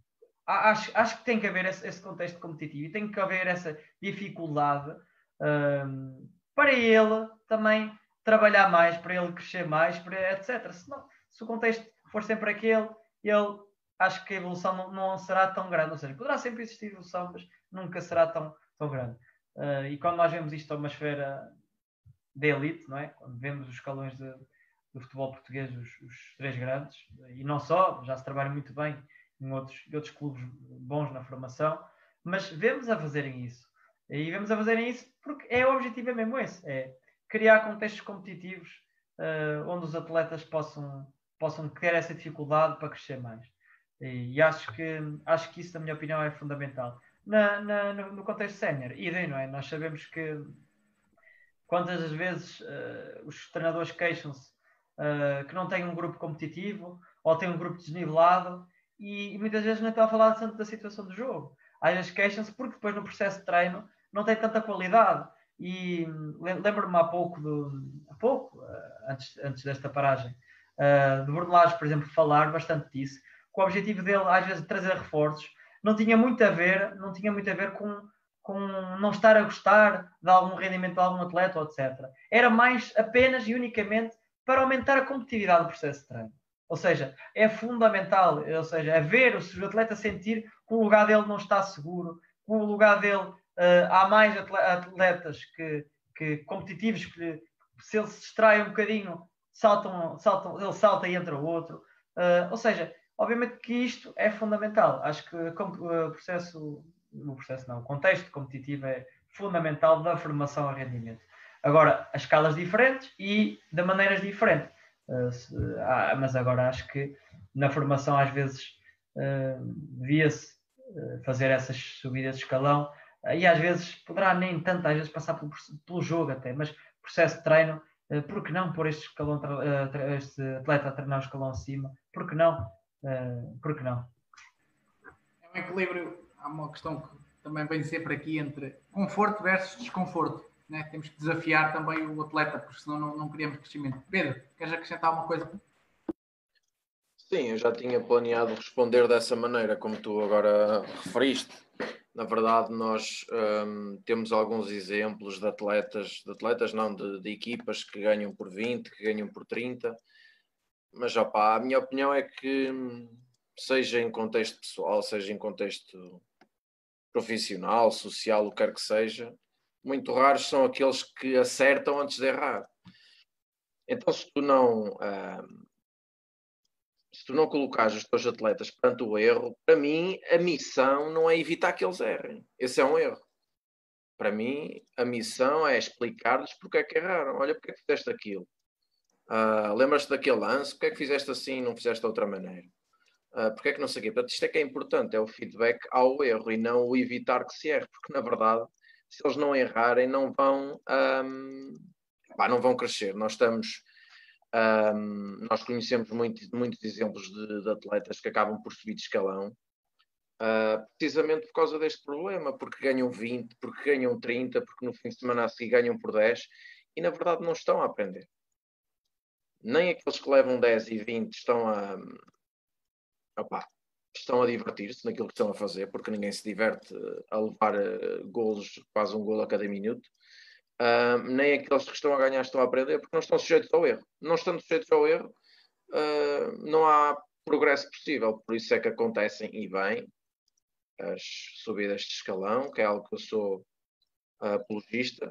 [SPEAKER 3] acho, acho que tem que haver esse, esse contexto competitivo e tem que haver essa dificuldade um, para ele também trabalhar mais, para ele crescer mais, para, etc. Se, se o contexto for sempre aquele, ele acho que a evolução não, não, será tão grande. Ou seja, poderá sempre existir evolução, mas nunca será tão, tão grande. Uh, e quando nós vemos isto a uma esfera de elite, não é? Quando vemos os escalões de, do futebol português, os, os, três grandes, e não só, já se trabalha muito bem em outros, em outros clubes bons na formação, mas vemos a fazerem isso. E vemos a fazerem isso porque é o objetivo é mesmo esse, é criar contextos competitivos uh, onde os atletas possam, possam ter essa dificuldade para crescer mais. E, e, acho, que, acho que isso, na minha opinião, é fundamental. Na, na no, contexto sénior, idem, não é? Nós sabemos que quantas vezes uh, os treinadores queixam-se uh, que não têm um grupo competitivo ou têm um grupo desnivelado e, e muitas vezes não estão a falar tanto da situação do jogo. Às vezes queixam-se porque depois no processo de treino não tem tanta qualidade. E lembro-me há pouco, do, há pouco uh, antes, antes desta paragem, uh, de Bordelage, por exemplo, falar bastante disso, com o objetivo dele às vezes de trazer reforços, não tinha muito a ver, não tinha muito a ver com com não estar a gostar de algum rendimento de algum atleta, etc. Era mais apenas e unicamente para aumentar a competitividade do processo de treino. Ou seja, é fundamental, ou seja, é ver o atleta sentir que o lugar dele não está seguro, que o lugar dele há mais atletas que, que competitivos que se ele se distrai um bocadinho, saltam, saltam, ele salta e entra o outro. Uh, ou seja, obviamente que isto é fundamental. Acho que o processo no processo não, o contexto competitivo é fundamental da formação a rendimento. Agora, as escalas diferentes e de maneiras diferentes. Uh, se, ah, mas agora acho que na formação às vezes uh, devia-se uh, fazer essas subidas de escalão e às vezes poderá nem tanto, às vezes passar pelo, pelo jogo até, mas processo de treino, uh, por que não pôr este, escalão, este atleta a treinar o escalão acima? Por que não? Uh, por que não?
[SPEAKER 2] É um equilíbrio há uma questão que também vem sempre aqui entre conforto versus desconforto. Né? Temos que desafiar também o atleta, porque senão não, não criamos crescimento. Pedro, queres acrescentar alguma coisa?
[SPEAKER 4] Sim, eu já tinha planeado responder dessa maneira, como tu agora referiste. Na verdade, nós um, temos alguns exemplos de atletas, de atletas não, de, de, equipas que ganham por 20, que ganham por 30, mas opa, a minha opinião é que, hum, seja em contexto pessoal, seja em contexto profissional, social, o que quer que seja, muito raros são aqueles que acertam antes de errar. Então, se tu não, se tu não colocares os teus atletas perante o erro, para mim a missão não é evitar que eles errem. Esse é um erro. Para mim, a missão é explicar-lhes porque é que erraram. Olha, porque é que fizeste aquilo. Uh, Lembras-te daquele lance? Porque é que fizeste assim e não fizeste de outra maneira? Uh, porque é que não sei o quê? Portanto, isto é que é importante, é o feedback ao erro e não o evitar que se erre, porque na verdade, se eles não errarem, não vão, um, pá, não vão crescer. Nós estamos, um, nós conhecemos muito, muitos exemplos de, de, atletas que acabam por subir de escalão, uh, precisamente por causa deste problema, porque ganham 20, porque ganham 30, porque no fim de semana a seguir ganham por 10 e na verdade não estão a aprender. Nem aqueles que levam 10 e 20 estão a opa, estão a divertir-se naquilo que estão a fazer, porque ninguém se diverte a levar uh, golos, quase um golo a cada minuto. Uh, nem aqueles que estão a ganhar estão a aprender, porque não estão sujeitos ao erro. Não estando sujeitos ao erro, uh, não há progresso possível. Por isso é que acontecem, e bem, as subidas de escalão, que é algo que eu sou uh, apologista,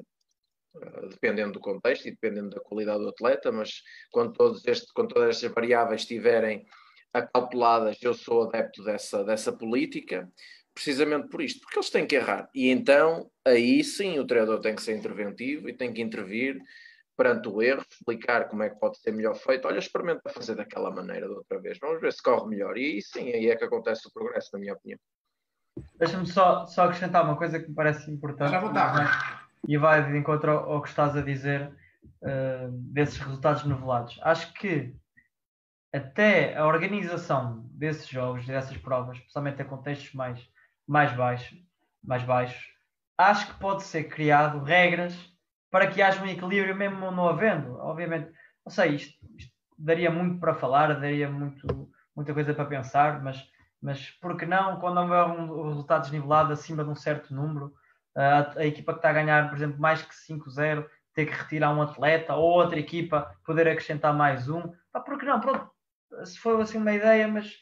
[SPEAKER 4] dependendo do contexto e dependendo da qualidade do atleta, mas quando, todos este, quando todas estas variáveis estiverem acauteladas, eu sou adepto dessa, dessa política, precisamente por isto, porque eles têm que errar. E então, aí sim, o treinador tem que ser interventivo e tem que intervir perante o erro, explicar como é que pode ser melhor feito. Olha, experimenta fazer daquela maneira de outra vez, vamos ver se corre melhor. E aí sim, aí é que acontece o progresso, na minha opinião.
[SPEAKER 3] Deixa-me só, só acrescentar uma coisa que me parece importante.
[SPEAKER 2] Já vou
[SPEAKER 3] E vai de encontro ao, ao que estás a dizer uh, desses resultados novelados. Acho que até a organização desses jogos, dessas provas, especialmente em contextos mais, mais baixos, mais baixos, acho que pode ser criado regras para que haja um equilíbrio mesmo não havendo. Obviamente, não sei, isto, isto daria muito para falar, daria muito, muita coisa para pensar, mas, mas por que não, quando houver um resultado desnivelado acima de um certo número, a, a equipa que está a ganhar, por exemplo, mais que 5-0, ter que retirar um atleta, ou outra equipa poder acrescentar mais um, pá, por que não? Pronto, se for assim uma ideia, mas,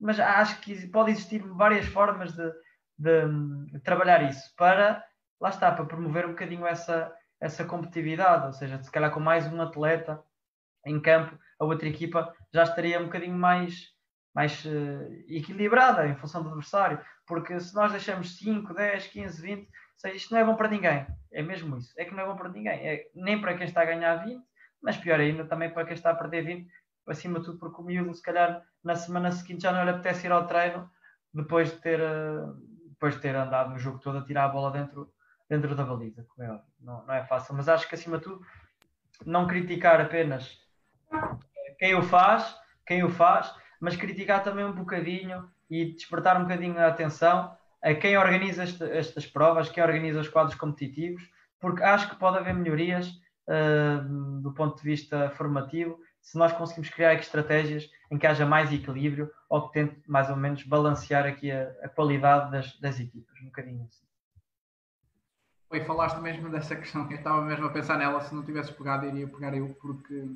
[SPEAKER 3] mas acho que pode existir várias formas de, de, de trabalhar isso para, lá está, para promover um bocadinho essa, essa competitividade, ou seja, se calhar com mais um atleta em campo, a outra equipa já estaria um bocadinho mais, mais uh, equilibrada em função do adversário, porque se nós deixamos 5, 10, 15, 20, seja, isto não é bom para ninguém, é mesmo isso, é que não é bom para ninguém, é nem para quem está a ganhar 20, mas pior ainda também para quem está a perder 20, acima de tudo porque o miúdo se calhar na semana seguinte já não lhe apetece ir ao treino depois de ter, uh, depois de ter andado no jogo todo a tirar a bola dentro, dentro da baliza, como é óbvio. Não, não é fácil, mas acho que acima de tudo não criticar apenas quem o faz, quem o faz, mas criticar também um bocadinho e despertar um bocadinho a atenção a quem organiza este, estas provas, quem organiza os quadros competitivos, porque acho que pode haver melhorias uh, do ponto de vista formativo se nós conseguimos criar aqui estratégias em que haja mais equilíbrio ou que tente mais ou menos balancear aqui a, a qualidade das, das equipas, um bocadinho assim.
[SPEAKER 2] Oi, falaste mesmo dessa questão, eu estava mesmo a pensar nela, se não tivesse pegado, iria pegar eu, porque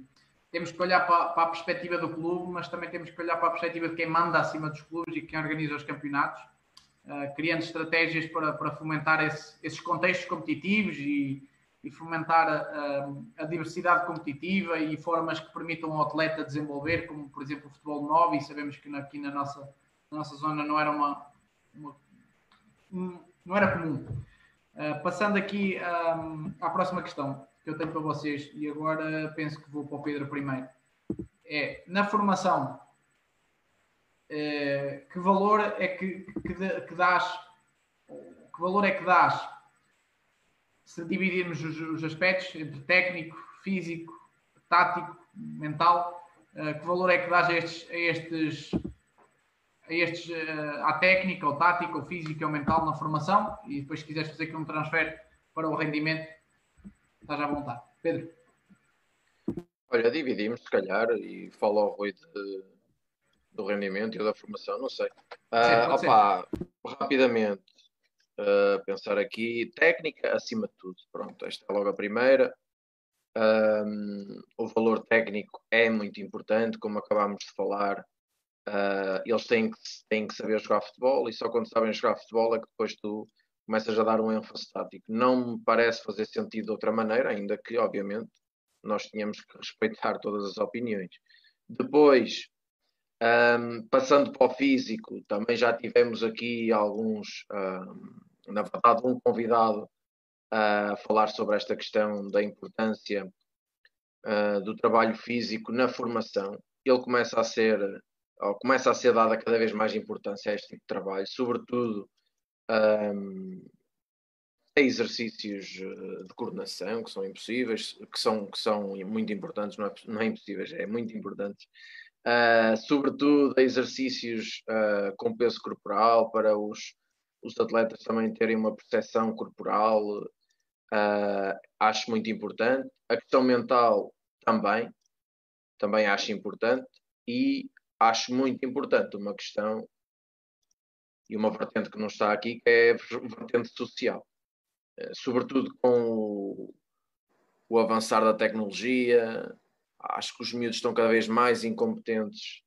[SPEAKER 2] temos que olhar para, para, a perspectiva do clube, mas também temos que olhar para a perspectiva de quem manda acima dos clubes e quem organiza os campeonatos, uh, criando estratégias para, para fomentar esse, esses contextos competitivos e, e fomentar a, a, diversidade competitiva e formas que permitam ao atleta desenvolver, como por exemplo o futebol 9, e sabemos que aqui na nossa, na nossa zona não era uma, uma não era comum. Uh, passando aqui um, à próxima questão que eu tenho para vocês, e agora penso que vou para o Pedro primeiro. É, na formação, uh, que valor é que, que, que dás, que valor é que dás se dividirmos os, os aspectos entre técnico, físico, tático, mental, uh, que valor é que dás a estes, a estes a estes, uh, à técnica, ou tática, ou física, ou mental na formação e depois se quiseres fazer aqui um transfer para o rendimento, estás à vontade. Pedro.
[SPEAKER 4] Olha, dividimos se calhar e falo ao Rui de, do rendimento e da formação, não sei. Uh, opa, rapidamente, uh, pensar aqui, técnica acima de tudo. Pronto, esta é logo a primeira. Um, o valor técnico é muito importante, como acabámos de falar. Uh, eles têm que, têm que saber jogar futebol e só quando sabem jogar futebol é que depois tu começas a dar um ênfase tático. Não me parece fazer sentido de outra maneira, ainda que, obviamente, nós tínhamos que respeitar todas as opiniões. Depois, um, passando para o físico, também já tivemos aqui alguns, um, na verdade, um convidado a falar sobre esta questão da importância uh, do trabalho físico na formação. Ele começa a ser ou começa a ser dada cada vez mais importância a este tipo de trabalho, sobretudo um, a exercícios eh, de coordenação que são impossíveis, que são, que são muito importantes, não é, não é impossíveis, é muito importantes. Uh, sobretudo a exercícios uh, com peso corporal para os, os atletas também terem uma percepção corporal, uh, acho muito importante. A questão mental também, também acho importante. E acho muito importante uma questão e uma vertente que não está aqui, que é a vertente social. Sobretudo com o, o avançar da tecnologia, acho que os miúdos estão cada vez mais incompetentes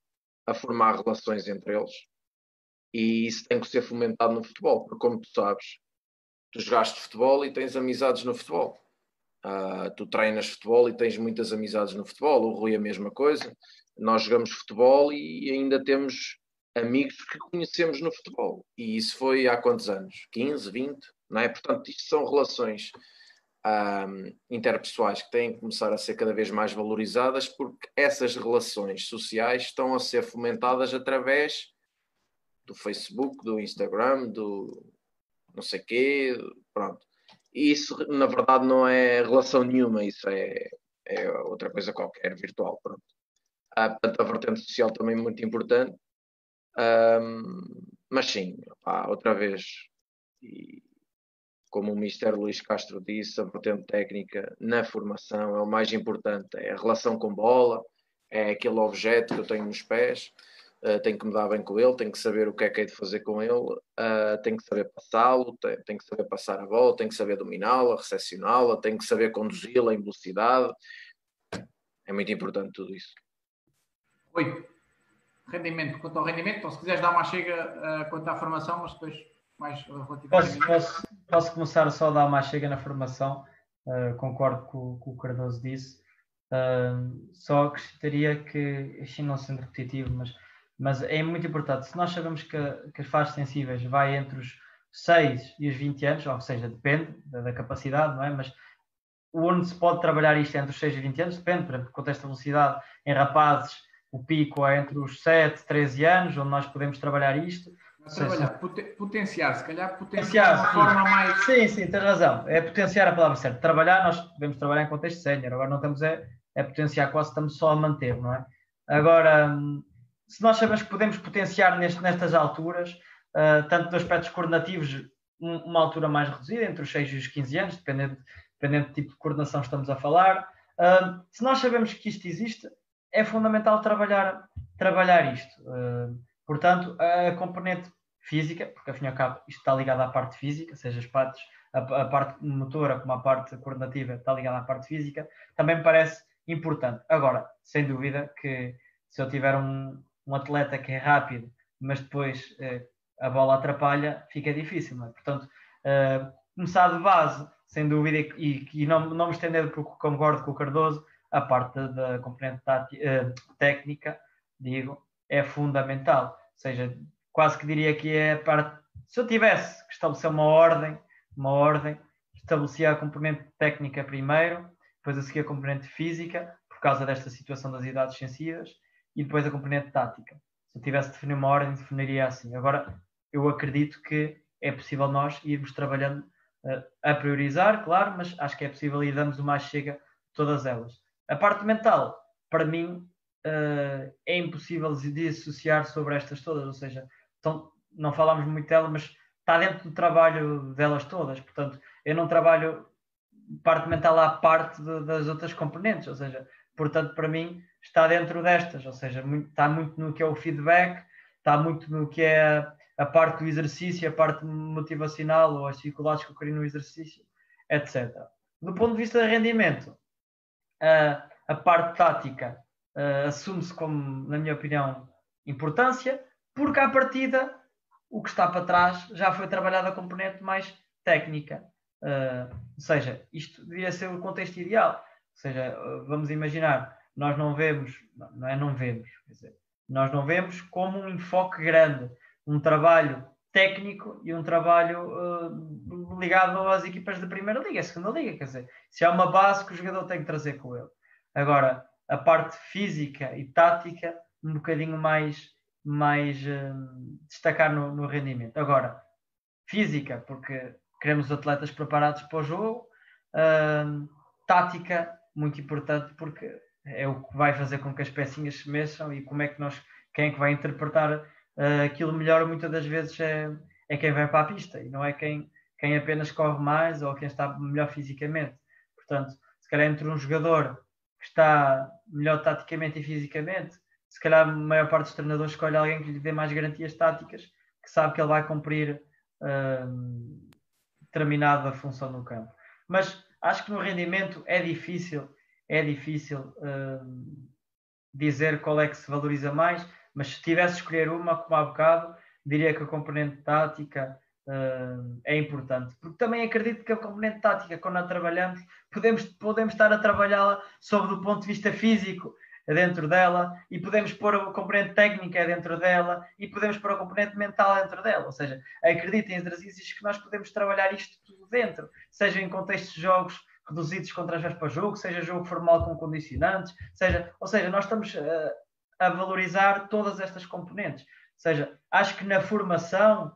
[SPEAKER 4] a formar relações entre eles. E isso tem que ser fomentado no futebol, porque, como tu sabes, tu jogaste futebol e tens amizades no futebol. Uh, tu treinas futebol e tens muitas amizades no futebol. O Rui, a mesma coisa nós jogamos futebol e ainda temos amigos que conhecemos no futebol. E isso foi há quantos anos? 15, 20? Não é? Portanto, isto são relações um, interpessoais que têm que começar a ser cada vez mais valorizadas porque essas relações sociais estão a ser fomentadas através do Facebook, do Instagram, do não sei quê, pronto. E isso, na verdade, não é relação nenhuma, isso é, é outra coisa qualquer, virtual, pronto. Há, portanto, a vertente social também muito importante. Um, mas sim, outra vez, e como o Mister Luís Castro disse, a vertente técnica na formação é o mais importante, é a relação com bola, é aquele objeto que eu tenho nos pés, uh, tenho que me dar bem com ele, tenho que saber o que é que é de fazer com ele, uh, tenho que saber passá-lo, tenho, tenho, que saber passar a bola, tenho que saber dominá-la, recepcioná-la, tenho que saber conduzi-la em velocidade. É muito importante tudo isso.
[SPEAKER 2] Oi, rendimento, quanto ao rendimento, então se quiseres dar uma chega uh, quanto à formação, mas depois mais relativamente.
[SPEAKER 3] Posso, posso, posso começar só a dar uma chega na formação, uh, concordo com o que o Cardoso disse. Uh, só acrescentaria que, assim não sendo repetitivo, mas, mas é muito importante. Se nós sabemos que, que as fases sensíveis vai entre os 6 e os 20 anos, ou seja, depende da, da capacidade, não é? Mas onde se pode trabalhar isto é entre os 6 e 20 anos, depende, por exemplo, contexto de velocidade em rapazes, o pico é entre os 7 e 13 anos, onde nós podemos trabalhar isto.
[SPEAKER 2] Trabalhar, potenciar, se calhar potenciar, de uma forma mais.
[SPEAKER 3] Sim, sim, tens razão. É potenciar a palavra certa. Trabalhar, nós podemos trabalhar em contexto sénior, agora não estamos a, é potenciar quase estamos só a manter, não é? Agora, se nós sabemos que podemos potenciar neste, nestas alturas, uh, tanto dos aspectos coordenativos, um, uma altura mais reduzida, entre os 6 e os 15 anos, dependendo, dependendo do tipo de coordenação que estamos a falar, uh, se nós sabemos que isto existe, é fundamental trabalhar, trabalhar isto. Uh, portanto, a componente física, porque afinal cabo isto está ligado à parte física, seja as partes, a, a parte motora como a parte coordenativa está ligada à parte física, também me parece importante. Agora, sem dúvida que se eu tiver um, um atleta que é rápido, mas depois eh, a bola atrapalha, fica difícil. É? Portanto, eh, começar de base, sem dúvida, e, e não, não me estender porque concordo com o Cardoso, a parte da componente eh, técnica, digo, é fundamental. Ou seja, quase que diria que é parte. Se eu tivesse que estabelecer uma ordem, uma ordem, estabelecia a componente técnica primeiro, depois a seguir a componente física, por causa desta situação das idades sensíveis, e depois a componente tática. Se eu tivesse de definir uma ordem, definiria assim. Agora, eu acredito que é possível nós irmos trabalhando uh, a priorizar, claro, mas acho que é possível ir dando mais chega todas elas. A parte mental, para mim, uh, é impossível dissociar sobre estas todas, ou seja, então, não falamos muito dela, mas está dentro do trabalho delas todas. Portanto, eu não trabalho parte mental à parte de, das outras componentes, ou seja, portanto, para mim está dentro destas, ou seja, muito, está muito no que é o feedback, está muito no que é a, parte do exercício, a parte motivacional ou as dificuldades que ocorrem no exercício, etc. Do ponto de vista de rendimento, a, a parte tática assume-se como, na minha opinião, importância, porque à partida o que está para trás já foi trabalhado a componente mais técnica. Uh, ou seja, isto devia ser o contexto ideal. Ou seja, vamos imaginar, nós não vemos, não é não vemos, dizer, nós não vemos como um enfoque grande, um trabalho técnico e um trabalho uh, ligado às equipas da primeira liga, segunda liga, quer dizer, se há uma base que o jogador tem que trazer com ele. Agora, a parte física e tática, um bocadinho mais, mais uh, destacar no, no rendimento. Agora, física, porque queremos atletas preparados para o jogo. Uh, tática, muito importante, porque é o que vai fazer com que as pecinhas se mexam e como é que nós, quem é que vai interpretar uh, aquilo melhor, muitas das vezes é, é quem vai para a pista e não é quem, quem apenas corre mais ou quem está melhor fisicamente. Portanto, se calhar entre um jogador que está melhor taticamente e fisicamente, se calhar a maior parte dos treinadores escolhe alguém que lhe dê mais garantias táticas, que sabe que ele vai cumprir uh, determinada função no campo. Mas acho que no rendimento é difícil, é difícil uh, dizer qual é que se valoriza mais, mas se tivesse de escolher uma, como há bocado, diria que a componente tática uh, é importante. Porque também acredito que a componente tática, quando a trabalhamos, podemos, podemos estar a trabalhá-la sob o ponto de vista físico, é dentro dela e podemos pôr a componente técnica dentro dela e podemos pôr a componente mental dentro dela. Ou seja, acreditem, exercícios que nós podemos trabalhar isto tudo dentro, seja em contextos de jogos reduzidos com transferes para jogo, seja jogo formal com condicionantes, seja, ou seja, nós estamos a, a valorizar todas estas componentes. seja, acho que na formação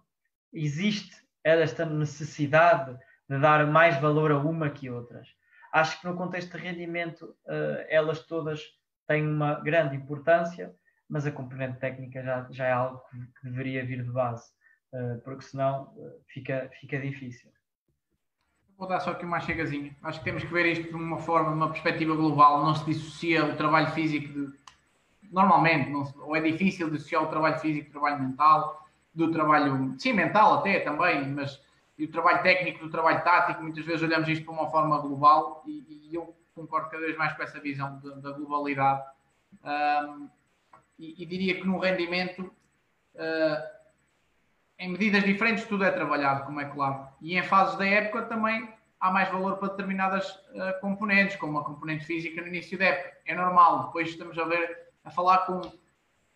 [SPEAKER 3] existe esta necessidade de dar mais valor a uma que outras. Acho que no contexto de rendimento uh, elas todas têm uma grande importância, mas a componente técnica já, já é algo que, deveria vir de base, uh, porque senão uh, fica, fica difícil.
[SPEAKER 2] Vou dar só aqui uma chegazinha. Acho que temos que ver isto de uma forma, de uma perspectiva global. Não se dissocia o trabalho físico de. Normalmente, não, ou é difícil dissociar o trabalho físico do trabalho mental, do trabalho. Sim, mental até também, mas. E o trabalho técnico do trabalho tático. Muitas vezes olhamos isto de uma forma global e, e eu concordo cada vez mais com essa visão da globalidade. Um, e, e, diria que no rendimento. Uh, em medidas diferentes tudo é trabalhado, como é claro. E em fases da época também há mais valor para determinadas uh, componentes, como a componente física no início da época. É normal, depois estamos a ver, a falar com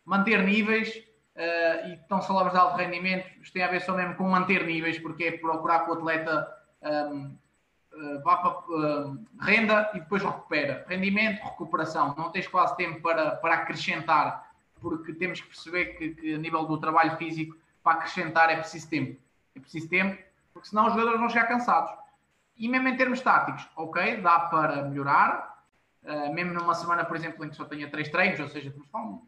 [SPEAKER 2] manter níveis uh, e estão falamos de alto rendimento, isto tem a ver só mesmo com manter níveis, porque é procurar que o atleta um, uh, eh, vá para renda e depois recupera. Rendimento, recuperação. Não tens quase tempo para, para acrescentar, porque temos que perceber que, que a nível do trabalho físico para acrescentar é preciso tempo. É preciso tempo, porque senão os jogadores vão chegar cansados. E mesmo em termos táticos, ok, dá para melhorar. Uh, mesmo numa semana, por exemplo, em que só tenha três treinos, ou seja, um,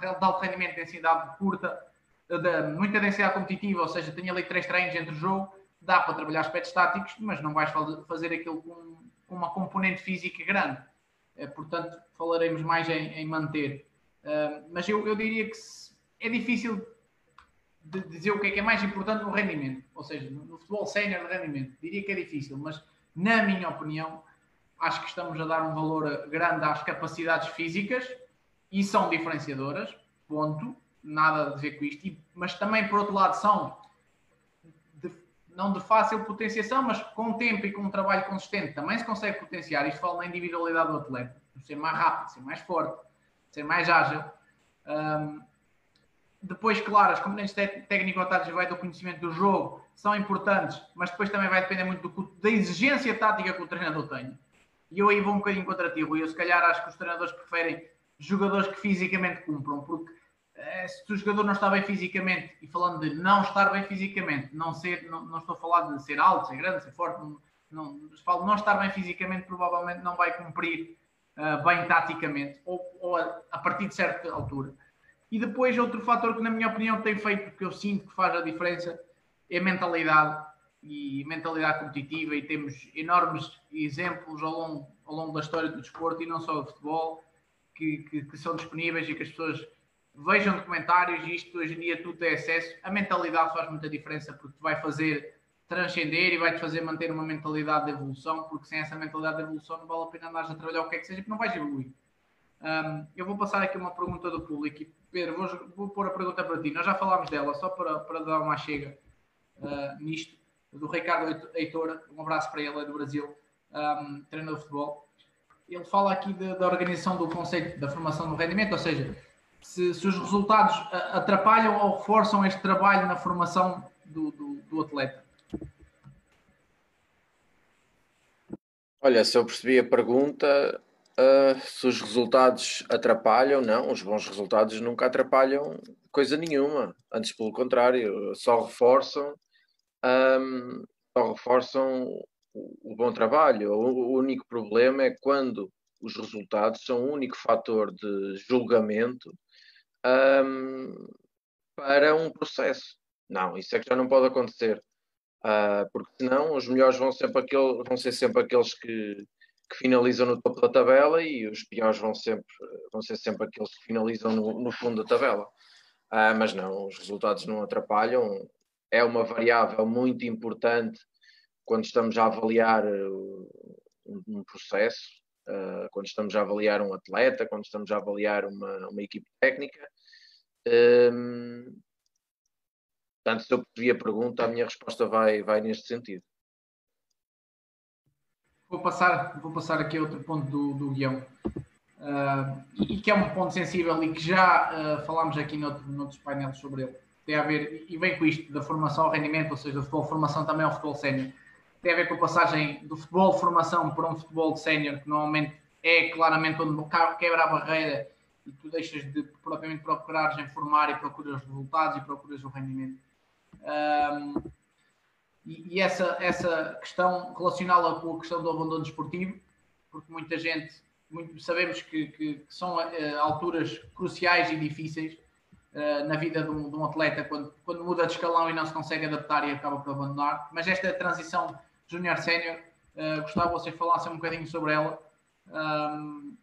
[SPEAKER 2] de alto rendimento, densidade curta, de muita densidade competitiva, ou seja, tenho ali três treinos entre jogo, dá para trabalhar aspectos táticos, mas não vais fazer aquilo com, uma componente física grande. Uh, portanto, falaremos mais em, em manter. Uh, mas eu, eu diria que é difícil de dizer o que é que é mais importante no rendimento, ou seja, no futebol sénior de rendimento. Diria que é difícil, mas na minha opinião, acho que estamos a dar um valor grande às capacidades físicas e são diferenciadoras, ponto, nada a ver com isto, mas também por outro lado são de, não de fácil potenciação, mas com tempo e com um trabalho consistente também se consegue potenciar. Isto fala na individualidade do atleta, ser mais rápido, ser mais forte, ser mais ágil. Um, depois, claro, as componentes técnico-táticas vai do conhecimento do jogo, são importantes, mas depois também vai depender muito do, da exigência tática que o treinador tem. E eu aí vou um bocadinho contra ti, Rui. Eu se calhar acho que os treinadores preferem jogadores que fisicamente cumpram, porque eh, se o jogador não está bem fisicamente, e falando de não estar bem fisicamente, não ser, não, não estou a falar de ser alto, ser grande, ser forte, não, não, falo não estar bem fisicamente, provavelmente não vai cumprir uh, bem taticamente, ou, ou a, a partir de certa altura. E depois, outro fator que, na minha opinião, tem feito, que eu sinto que faz a diferença, é a mentalidade e mentalidade competitiva. E temos enormes exemplos ao longo, ao longo da história do desporto e não só do futebol, que, que, que são disponíveis e que as pessoas vejam documentários. E isto hoje em dia tudo tem acesso. A mentalidade faz muita diferença porque te vai fazer transcender e vai-te fazer manter uma mentalidade de evolução, porque sem essa mentalidade de evolução não vale a pena andares a trabalhar o que é que seja, porque não vais evoluir. Um, eu vou passar aqui uma pergunta do público Pedro, vou, vou pôr a pergunta para ti. Nós já falámos dela, só para, para dar uma chega uh, nisto, do Ricardo Heitor, um abraço para ele, é do Brasil, um, treinador de futebol. Ele fala aqui da organização do conceito da formação do rendimento, ou seja, se, se os resultados atrapalham ou reforçam este trabalho na formação do, do, do atleta.
[SPEAKER 4] Olha, se eu percebi a pergunta, Uh, se os resultados atrapalham, não, os bons resultados nunca atrapalham coisa nenhuma, antes pelo contrário, só reforçam, um, só reforçam o, bom trabalho. O, único problema é quando os resultados são o único fator de julgamento um, para um processo. Não, isso é que já não pode acontecer, uh, porque senão os melhores vão, sempre aquele, vão ser sempre aqueles que que finalizam no topo da tabela e os piores vão, sempre, vão ser sempre aqueles que finalizam no, no fundo da tabela. Ah, mas não, os resultados não atrapalham. É uma variável muito importante quando estamos a avaliar uh, um, processo, uh, quando estamos a avaliar um atleta, quando estamos a avaliar uma, uma equipe técnica. Um, portanto, se eu percebi a pergunta, a minha resposta vai, vai neste sentido.
[SPEAKER 2] Vou passar, vou passar aqui outro ponto do, do guião. Uh, e que é um ponto sensível e que já uh, falámos aqui noutro, noutros painéis sobre ele. Tem a ver, e vem com isto, da formação ao rendimento, ou seja, do futebol formação também ao futebol sénior. Tem a ver com a passagem do futebol formação para um futebol sénior, que normalmente é claramente onde quebra a barreira e tu deixas de propriamente procurares informar e procuras resultados e procuras o rendimento. Um, e, e, essa, essa questão relacioná-la com a questão do abandono desportivo, porque muita gente, muito, sabemos que, que, que são uh, alturas cruciais e difíceis uh, na vida de um, de um, atleta, quando, quando muda de escalão e não se consegue adaptar e acaba por abandonar. Mas esta transição júnior-sénior, uh, gostava que vocês falassem um bocadinho sobre ela, um,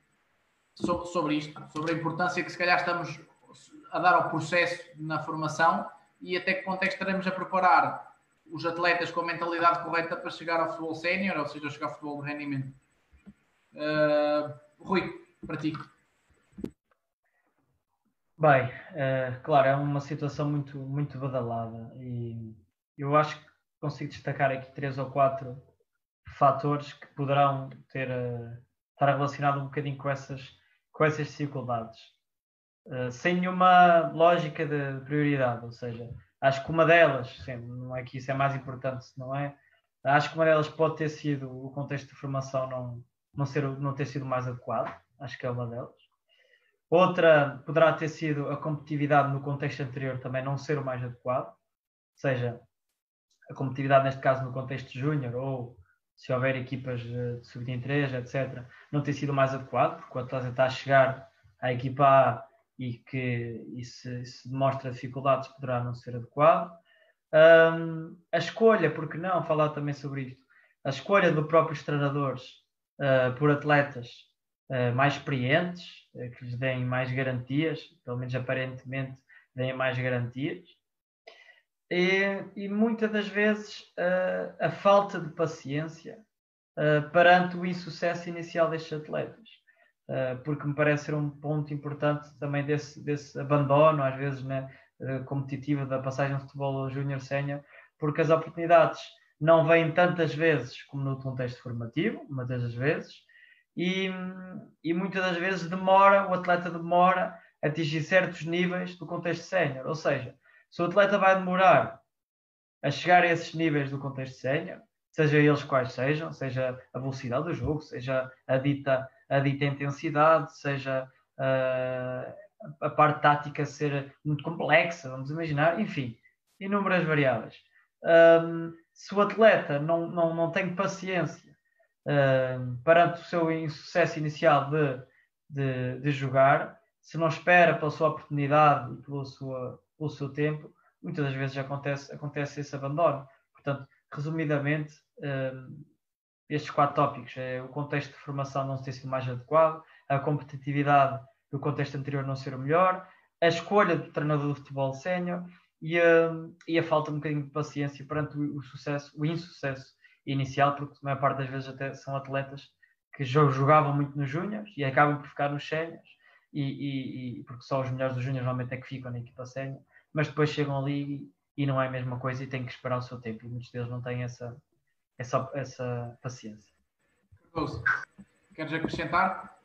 [SPEAKER 2] sobre, sobre isto, sobre a importância que se calhar estamos a dar ao processo na formação e até que ponto é que estaremos a preparar os atletas com a mentalidade correta para chegar ao futebol sénior, ou seja, chegar ao futebol de rendimento. Uh, Rui, para ti.
[SPEAKER 3] Bem, uh, claro, é uma situação muito, muito badalada e eu acho que consigo destacar aqui três ou quatro fatores que poderão ter, uh, estar relacionados um bocadinho com essas, com essas dificuldades. Uh, sem nenhuma lógica de prioridade, ou seja, acho que uma delas, sim, não é que isso é mais importante, não é? Acho que uma delas pode ter sido o contexto de formação não, não, ser, não ter sido mais adequado, acho que é uma delas. Outra poderá ter sido a competitividade no contexto anterior também não ser o mais adequado, ou seja, a competitividade neste caso no contexto júnior ou se houver equipas de sub-23, etc., não ter sido mais adequado, porque o atleta está a chegar à equipa A e que se, se demonstra dificuldades poderá não ser adequado. Um, a escolha, porque não falar também sobre isto, a escolha dos próprios treinadores uh, por atletas uh, mais experientes, uh, que lhes deem mais garantias, pelo menos aparentemente deem mais garantias, e, e muitas das vezes a falta de paciência perante o insucesso inicial destes atletas. Uh, porque me parece ser um ponto importante também desse, desse abandono, às vezes, né, uh, competitivo da passagem de futebol júnior sénior, porque as oportunidades não vêm tantas vezes como no contexto formativo, muitas das vezes, e, e muitas das vezes demora, o atleta demora a atingir certos níveis do contexto sénior, ou seja, se o atleta vai demorar a chegar a esses níveis do contexto sénior, seja eles quais sejam, seja a velocidade do jogo, seja a dita a dita intensidade, seja uh, a parte tática ser muito complexa, vamos imaginar, enfim, inúmeras variáveis. Um, se o atleta não, não, não tem paciência uh, perante o seu insucesso inicial de, de, de, jogar, se não espera pela sua oportunidade e pelo, sua, pelo seu tempo, muitas das vezes acontece, acontece esse abandono. Portanto, resumidamente, estes quatro tópicos. É o contexto de formação não ter sido mais adequado, a competitividade do contexto anterior não ser o melhor, a escolha do treinador de futebol sénior e a, e a falta de um bocadinho de paciência perante o, o sucesso, o insucesso inicial, porque a maior parte das vezes até são atletas que jogavam muito nos júniores e acabam por ficar nos séniores, e, e, e, porque só os melhores dos júniores normalmente é que ficam na equipa sénior, mas depois chegam ali e, e não é a mesma coisa e têm que esperar o seu tempo, e muitos deles não têm essa, essa, essa paciência.
[SPEAKER 2] Cardoso, queres acrescentar?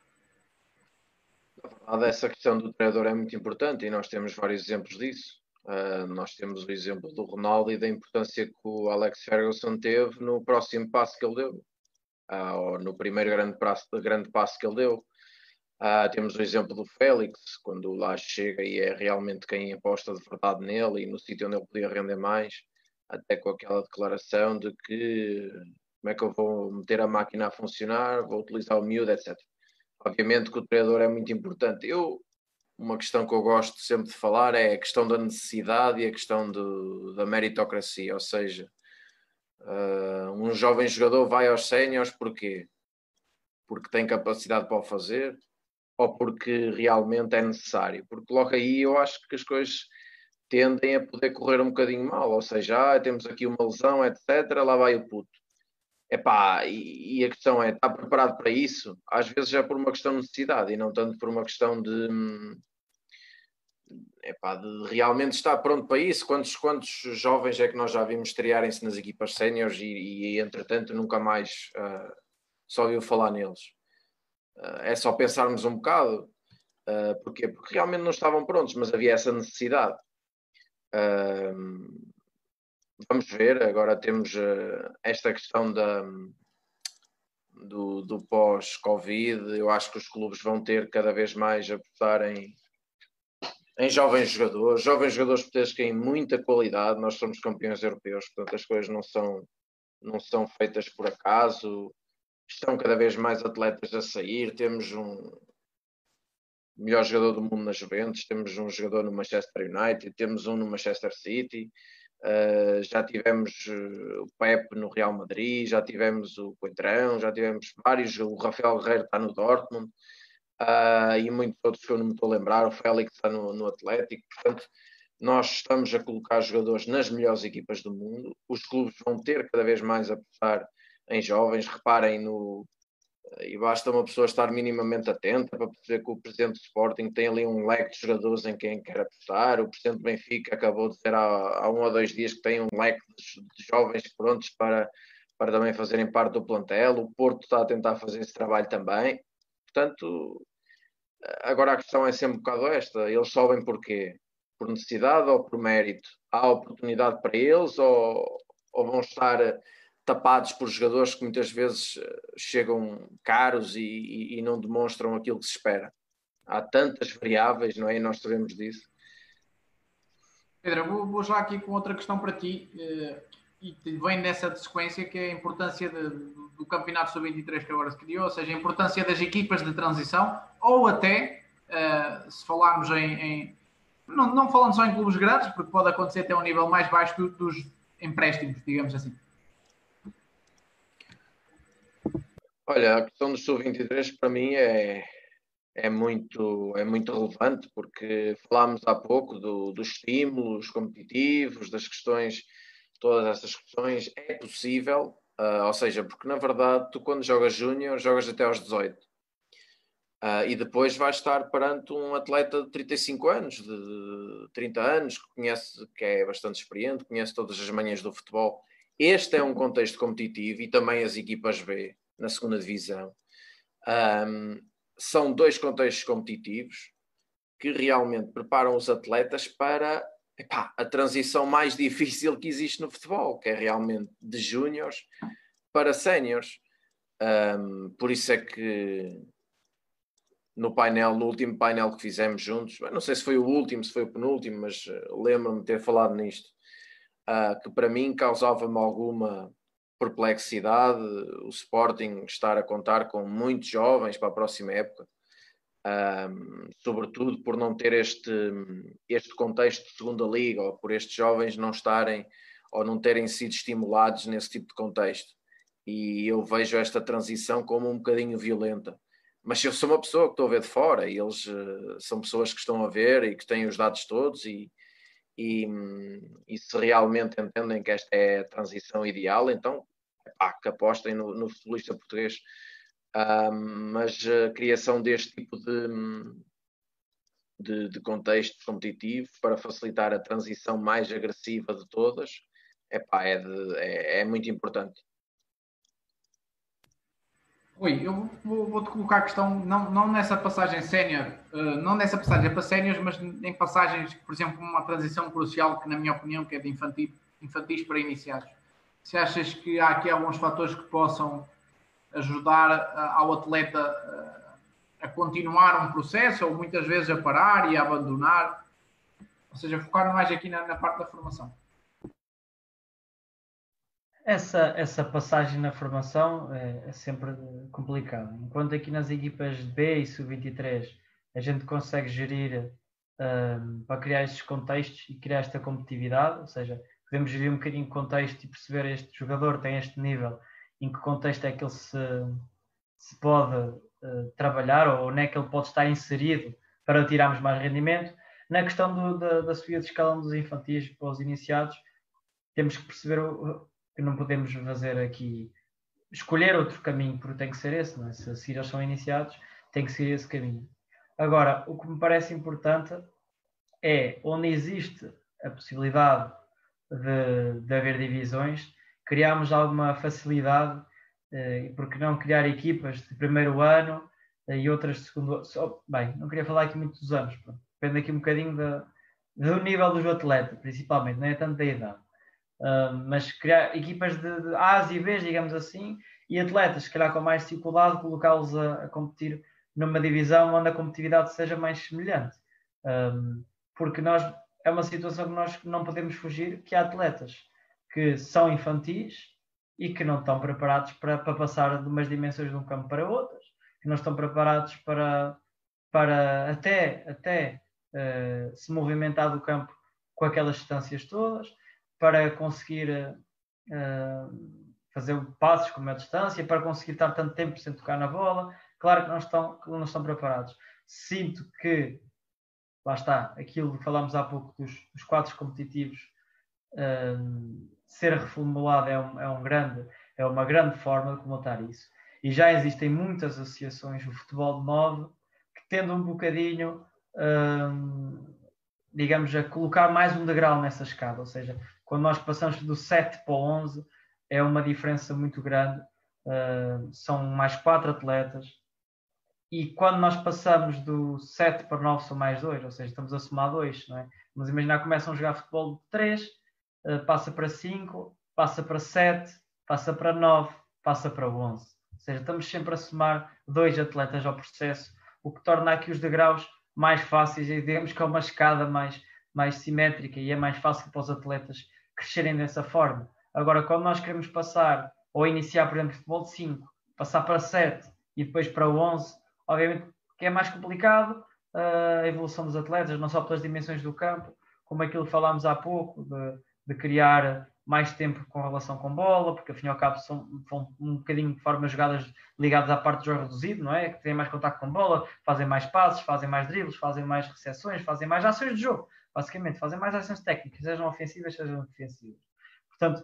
[SPEAKER 4] Na verdade, essa questão do treinador é muito importante e nós temos vários exemplos disso. Uh, nós temos o exemplo do Ronaldo e da importância que o Alex Ferguson teve no próximo passo que ele deu, uh, ou no primeiro grande passo, grande passo que ele deu. Uh, temos o exemplo do Félix, quando lá chega e é realmente quem aposta de verdade nele e no sítio onde ele podia render mais até com aquela declaração de que como é que eu vou meter a máquina a funcionar, vou utilizar o miúdo, etc. Obviamente que o treinador é muito importante. Eu, uma questão que eu gosto sempre de falar é a questão da necessidade e a questão de, da meritocracia, ou seja, uh, um jovem jogador vai aos séniores porquê? Porque tem capacidade para o fazer ou porque realmente é necessário? Porque logo aí eu acho que as coisas tendem a poder correr um bocadinho mal, ou seja, ah, temos aqui uma lesão, etc., lá vai o puto. Epá, e, e a questão é, está preparado para isso? Às vezes é por uma questão de necessidade e não tanto por uma questão de, epá, de realmente estar pronto para isso. Quantos, quantos jovens é que nós já vimos estrearem-se nas equipas séniores e, e, entretanto, nunca mais uh, só ouviu falar neles? Uh, é só pensarmos um bocado. Uh, porquê? Porque realmente não estavam prontos, mas havia essa necessidade. Vamos ver, agora temos uh, esta questão da, do, do pós-Covid, eu acho que os clubes vão ter cada vez mais a apostar em, em jovens jogadores, jovens jogadores portugueses que têm muita qualidade, nós somos campeões europeus, portanto as coisas não são, não são feitas por acaso, estão cada vez mais atletas a sair, temos um melhor jogador do mundo na Juventus, temos um jogador no Manchester United, temos um no Manchester City, Uh, já tivemos uh, o Pepe no Real Madrid, já tivemos o Coentrão, já tivemos vários, o Rafael Guerreiro está no Dortmund uh, e muitos outros que eu não me estou a lembrar, o Félix está no, no Atlético, portanto nós estamos a colocar jogadores nas melhores equipas do mundo, os clubes vão ter cada vez mais a apostar em jovens, reparem no, e basta uma pessoa estar minimamente atenta para perceber que o presidente do Sporting tem ali um leque de jogadores em quem quer apostar. O presidente do Benfica acabou de dizer há, há um ou dois dias que tem um leque de, de, jovens prontos para, para também fazerem parte do plantel. O Porto está a tentar fazer esse trabalho também. Portanto, agora a questão é sempre um bocado esta: eles sobem por quê? Por necessidade ou por mérito? Há oportunidade para eles ou, ou vão estar tapados por jogadores que muitas vezes eh, chegam caros e, e, não demonstram aquilo que se espera. Há tantas variáveis, não é? E nós sabemos disso.
[SPEAKER 2] Pedro, vou, vou, já aqui com outra questão para ti, eh, e vem nessa sequência que é a importância de, do campeonato sub-23 que agora se criou, ou seja, a importância das equipas de transição, ou até, eh, se falarmos em. em não, não falando só em clubes grandes, porque pode acontecer até um nível mais baixo do, dos empréstimos, digamos assim.
[SPEAKER 4] Olha, a questão do sub-23 para mim é, é, muito, é muito relevante, porque falámos há pouco do, dos estímulos competitivos, das questões, todas essas questões. É possível, uh, ou seja, porque na verdade tu quando jogas júnior, jogas até aos 18. Uh, ah, e depois vais estar perante um atleta de 35 anos, de 30 anos, que conhece, que é bastante experiente, conhece todas as manhãs do futebol. Este é um contexto competitivo e também as equipas B na segunda divisão. Um, são dois contextos competitivos que realmente preparam os atletas para epá, a transição mais difícil que existe no futebol, que é realmente de júniores para séniores. Um, por isso é que no painel, no último painel que fizemos juntos, não sei se foi o último, se foi o penúltimo, mas eh, lembro-me de ter falado nisto, uh, que para mim causava-me alguma perplexidade o Sporting estar a contar com muitos jovens para a próxima época, um, sobretudo por não ter este, este contexto de segunda liga, ou por estes jovens não estarem ou não terem sido estimulados nesse tipo de contexto. E eu vejo esta transição como um bocadinho violenta. Mas eu sou uma pessoa que estou a ver de fora, e eles uh, são pessoas que estão a ver e que têm os dados todos, e, e, e, se realmente entendem que esta é a transição ideal, então pá, que apostem no, no futebolista português. mas a criação deste tipo de, de, de, contexto competitivo para facilitar a transição mais agressiva de todas é, de, é, é muito importante.
[SPEAKER 2] Oi, eu vou-te vou colocar a questão, não, não nessa passagem sénior, uh, não nessa passagem para séniores, mas em passagens, por exemplo, uma transição crucial que, na minha opinião, que é de infantil, infantis para iniciados se achas que há aqui alguns fatores que possam ajudar ao atleta a continuar um processo ou muitas vezes a parar e a abandonar, ou seja, focar mais aqui na, na parte da formação.
[SPEAKER 3] Essa, essa passagem na formação é, é sempre complicada. Enquanto aqui nas equipas de B e Sub-23 a gente consegue gerir um, para criar estes contextos e criar esta competitividade, ou seja, podemos ver um bocadinho o contexto e perceber este jogador tem este nível, em que contexto é que ele se, se pode uh, trabalhar ou onde é que ele pode estar inserido para tirarmos mais rendimento. Na questão do, da, da subida de escalão dos infantis para os iniciados, temos que perceber o, que não podemos fazer aqui, escolher outro caminho, porque tem que ser esse, não é? se, se eles são iniciados, tem que ser esse caminho. Agora, o que me parece importante é onde existe a possibilidade de, de haver divisões, criámos alguma facilidade, eh, porque não criar equipas de primeiro ano eh, e outras de segundo só, bem, não queria falar aqui muitos anos, pronto. depende aqui um bocadinho do nível dos atletas, principalmente, não é tanto da idade. Uh, mas criar equipas de, de A's e B's, digamos assim, e atletas, se calhar com mais dificuldade, colocá-los a, a, competir numa divisão onde a competitividade seja mais semelhante. Um, porque nós é uma situação que nós não podemos fugir, que há atletas que são infantis e que não estão preparados para, para passar de umas dimensões de um campo para outras, que não estão preparados para, para até, até uh, se movimentar do campo com aquelas distâncias todas, para conseguir uh, fazer passos com uma distância, para conseguir estar tanto tempo sem tocar na bola. Claro que não estão, não estão preparados. Sinto que, lá está, aquilo que falámos há pouco dos, dos quadros competitivos, uh, ser reformulado é, um, é, um grande, é uma grande forma de comatar isso. E já existem muitas associações, o futebol de 9, que tendo um bocadinho, hum, digamos, a colocar mais um degrau nessa escada. Ou seja, quando nós passamos do 7 para o 11, é uma diferença muito grande. Uh, são mais quatro atletas. E quando nós passamos do 7 para 9, são mais dois, ou seja, estamos a somar dois. Não é? Vamos imaginar que começam a jogar futebol de 3 eh, passa para 5, passa para 7, passa para 9, passa para 11. Ou seja, estamos sempre a somar dois atletas ao processo, o que torna aqui os degraus mais fáceis e digamos que é uma escada mais, mais simétrica e é mais fácil para os atletas crescerem dessa forma. Agora, quando nós queremos passar ou iniciar, por exemplo, futebol de 5, passar para 7 e depois para 11, obviamente que é mais complicado uh, a evolução dos atletas, não só pelas dimensões do campo, como aquilo que falámos há pouco, de, de criar mais tempo com relação com bola, porque afinal cabo são, são um bocadinho de formas jogadas ligadas à parte do jogo reduzido, não é? Que têm mais contato com bola, fazem mais passos, fazem mais dribles, fazem mais recepções, fazem mais ações de jogo, basicamente, fazem mais ações técnicas, sejam ofensivas, sejam defensivas. Portanto,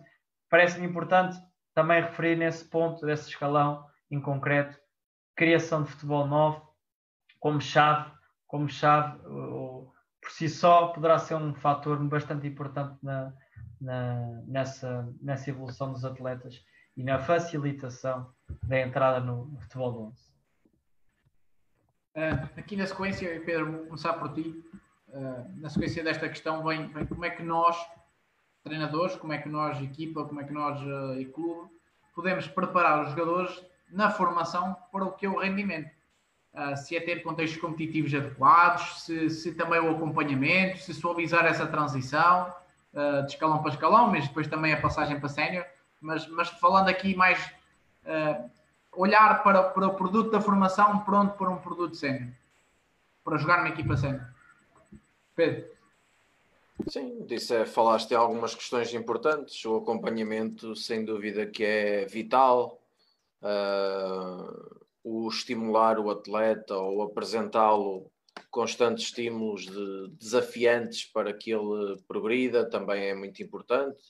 [SPEAKER 3] parece-me importante também referir nesse ponto, desse escalão em concreto, criação de futebol novo como chave, como chave, por si só, poderá ser um fator bastante importante na, na, nessa, nessa evolução dos atletas e na facilitação da entrada no, futebol de 11.
[SPEAKER 2] Uh, aqui na sequência, Pedro, vou começar por ti. Uh, na sequência desta questão vem, vem, como é que nós, treinadores, como é que nós, equipa, como é que nós uh, e clube, podemos preparar os jogadores na formação para o que é o rendimento. Uh, se é ter contextos competitivos adequados, se, se também o acompanhamento, se suavizar essa transição, uh, de escalão para escalão, mas depois também a passagem para sénior. Mas, mas falando aqui mais uh, olhar para, para o produto da formação pronto para um produto sénior, para jogar numa equipa sénior. Pedro.
[SPEAKER 4] Sim, disse falaste em algumas questões importantes. O acompanhamento, sem dúvida, que é vital. Uh, o estimular o atleta ou apresentá-lo constantes estímulos de, desafiantes para que ele progrida também é muito importante.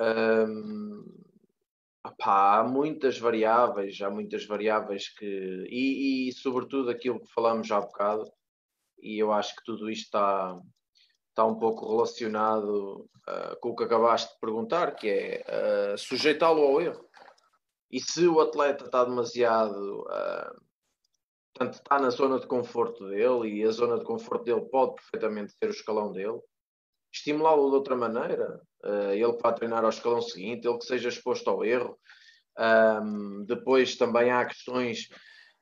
[SPEAKER 4] Um, opá, há muitas variáveis, há muitas variáveis que. E, e, sobretudo aquilo que falamos já há bocado, e eu acho que tudo isto está, está um pouco relacionado uh, com o que acabaste de perguntar, que é uh, sujeitá-lo ao erro. E se o atleta está demasiado uh, Portanto, está na zona de conforto dele e a zona de conforto dele pode perfeitamente ser o escalão dele. Estimulá-lo de outra maneira, uh, ele que vai treinar ao escalão seguinte, ele que seja exposto ao erro. Um, depois também há questões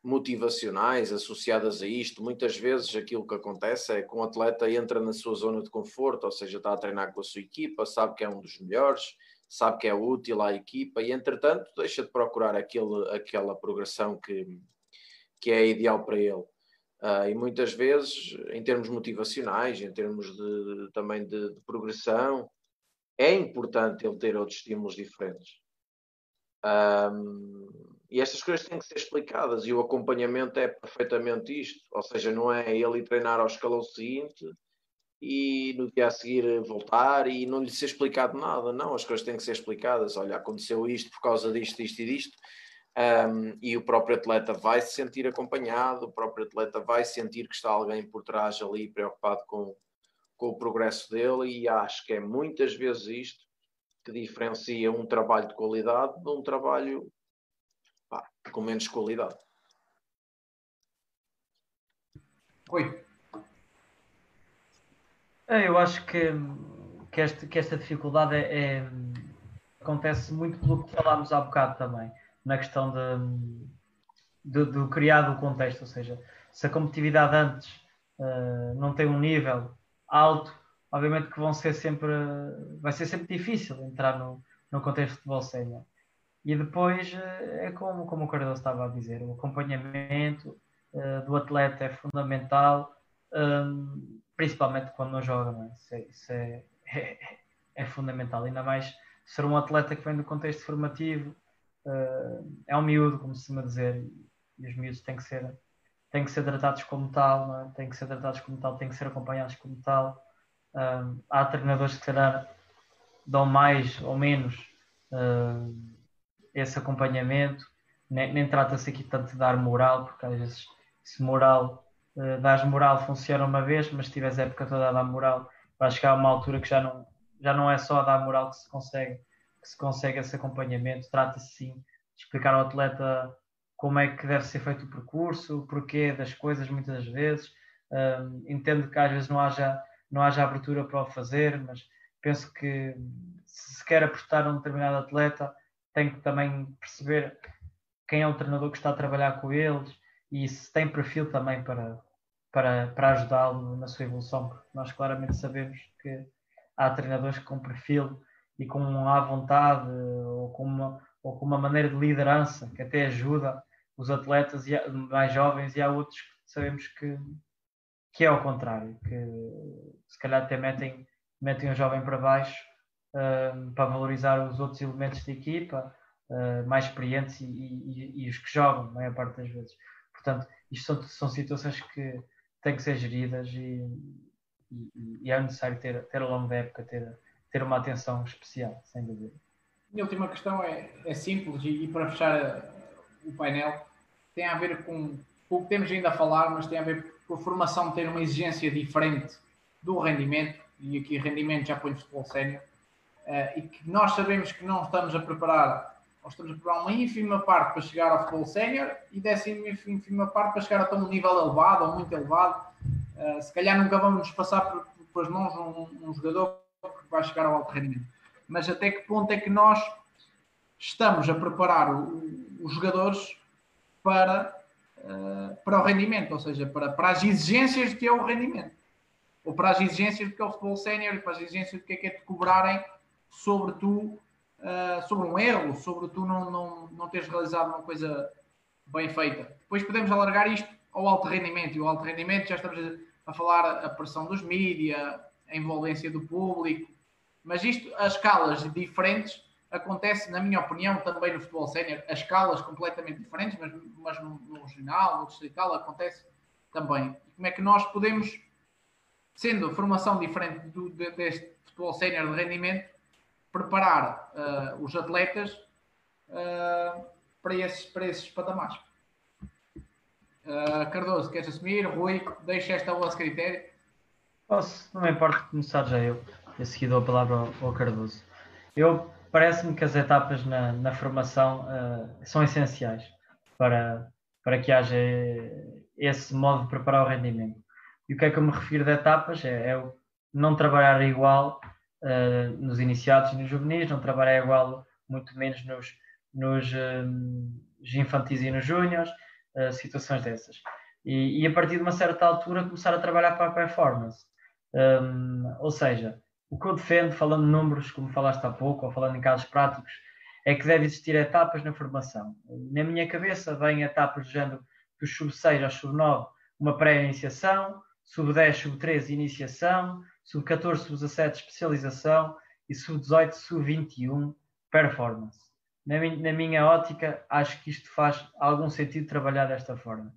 [SPEAKER 4] motivacionais associadas a isto. Muitas vezes aquilo que acontece é que um atleta entra na sua zona de conforto, ou seja, está a treinar com a sua equipa, sabe que é um dos melhores, sabe que é útil à equipa e, entretanto, deixa de procurar aquele, aquela progressão que, que é ideal para ele. Uh, e muitas vezes, em termos motivacionais, em termos de, também de, de, progressão, é importante ele ter outros estímulos diferentes. Um, e estas coisas têm que ser explicadas e o acompanhamento é perfeitamente isto. Ou seja, não é ele treinar ao escalão seguinte e no dia a seguir voltar e não lhe ser explicado nada. Não, as coisas têm que ser explicadas. Olha, aconteceu isto por causa disto, isto e disto um, e o próprio atleta vai se sentir acompanhado, o próprio atleta vai sentir que está alguém por trás ali preocupado com, com o progresso dele, e acho que é muitas vezes isto que diferencia um trabalho de qualidade de um trabalho pá, com menos qualidade.
[SPEAKER 2] Oi.
[SPEAKER 3] É, eu acho que, que, este, que esta dificuldade é, é, acontece muito pelo que falámos há bocado também na questão de, de criar o contexto, ou seja, se a competitividade antes uh, não tem um nível alto, obviamente que vão ser sempre, vai ser sempre difícil entrar no, no contexto de futebol sénior. E depois uh, é como, como o Cardoso estava a dizer, o acompanhamento uh, do atleta é fundamental, principalmente quando não joga, é? Isso, é, isso é, é, é, fundamental, ainda mais ser um atleta que vem do contexto formativo, é um miúdo, como se costuma dizer, e os miúdos têm que ser têm que ser tratados como tal, é? têm que ser tratados como tal, têm que ser acompanhados como tal. Um, há treinadores que, dão mais ou menos uh, esse acompanhamento. Nem, nem trata-se aqui tanto de dar moral, porque às vezes, se moral, uh, dás moral, funciona uma vez, mas se tiveres a época toda a dar moral, vai chegar a uma altura que já não, já não é só a dar moral que se consegue, que se consegue esse acompanhamento. Trata-se sim de explicar ao atleta como é que deve ser feito o percurso, o porquê das coisas muitas vezes. Um, entendo que às vezes não haja, não haja abertura para o fazer, mas penso que se quer apostar num determinado atleta, tem que também perceber quem é o treinador que está a trabalhar com eles e se tem perfil também para, para, para ajudá-lo na sua evolução, porque nós claramente sabemos que há treinadores com perfil e com a vontade ou com uma, ou com uma maneira de liderança que até ajuda os atletas mais jovens e há outros que sabemos que, que é ao contrário, que se calhar até metem, metem o jovem para baixo uh, para valorizar os outros elementos da equipa, uh, mais experientes e, e, e, os que jogam, a maior parte das vezes. Portanto, isto são, são situações que têm que ser geridas e, e, é necessário ter, ter ao longo da época ter, ter uma atenção especial, sem dúvida.
[SPEAKER 2] Minha última questão é, é simples e, e para fechar o painel, tem a ver com, com o que temos ainda a falar, mas tem a ver com a formação ter uma exigência diferente do rendimento, e aqui rendimento já põe futebol sénior, uh, e que nós sabemos que não estamos a preparar, ou estamos a preparar uma ínfima parte para chegar ao futebol sénior, e dessa ínfima parte para chegar a um nível elevado ou muito elevado. Uh, se calhar nunca vamos nos passar por, as mãos um, um jogador que vai chegar ao alto rendimento. Mas até que ponto é que nós estamos a preparar o, os jogadores para, uh, para o rendimento, ou seja, para, para as exigências que é o rendimento, ou para as exigências de que é o futebol sénior, para as exigências de que é que é te cobrarem sobre tu, uh, sobre um erro, sobre tu não, não, não teres realizado uma coisa bem feita. Depois podemos alargar isto ao alto rendimento, e o alto rendimento já estamos a, a falar a pressão dos mídia, a envolvência do público, mas isto a escalas diferentes acontece, na minha opinião, também no futebol sénior, a escalas completamente diferentes, mas, mas no, no regional, no distrital, acontece também. Como é que nós podemos, sendo formação diferente do, deste futebol sénior de rendimento, preparar uh, os atletas uh, para, esses, para esses patamares? Uh, Cardoso, queres assumir? Rui, deixa esta vossa critério.
[SPEAKER 3] Posso, não me importa começar já eu. A seguir dou a palavra ao, ao Cardoso. Eu parece-me que as etapas na, na formação são essenciais para, para que haja esse modo de preparar o rendimento. E o que é que eu me refiro de etapas? É, é não trabalhar igual uh, nos iniciados e nos juvenis, não trabalhar igual, muito menos nos, nos, uh, infantis e nos júniores, uh, situações dessas. E, e, a partir de uma certa altura começar a trabalhar para a performance. Um, ou seja, o que eu defendo, falando de números, como falaste há pouco, ou falando em casos práticos, é que deve existir etapas na formação. Na minha cabeça, vêm etapas do género dos sub-6 ao sub-9, uma pré-iniciação, sub-10, sub-13, iniciação, sub-14, sub-17, especialização e sub-18, sub-21, performance. Na minha, na minha ótica, acho que isto faz algum sentido trabalhar desta forma.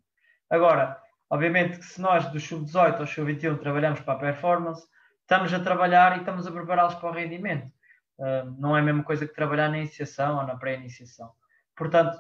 [SPEAKER 3] Agora, obviamente que se nós dos sub-18 ao sub-21 trabalhamos para a performance, estamos a trabalhar e estamos a prepará-los para o rendimento. Uh, não é a mesma coisa que trabalhar na iniciação ou na pré-iniciação. Portanto,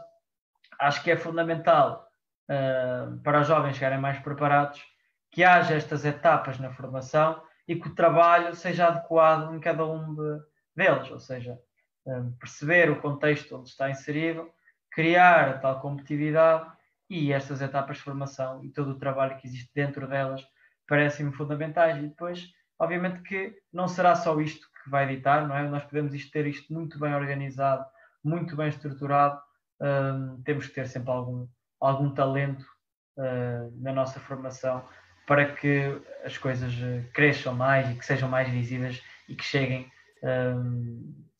[SPEAKER 3] acho que é fundamental uh, para os jovens chegarem mais preparados que haja estas etapas na formação e que o trabalho seja adequado em cada um de, deles, ou seja, uh, perceber o contexto onde está inserido, criar tal competitividade e estas etapas de formação e todo o trabalho que existe dentro delas parecem-me fundamentais e depois Obviamente que não será só isto que vai editar, não é? Nós podemos ter isto muito bem organizado, muito bem estruturado, uh, temos que ter sempre algum, algum talento uh, na nossa formação para que as coisas cresçam mais e que sejam mais visíveis e que cheguem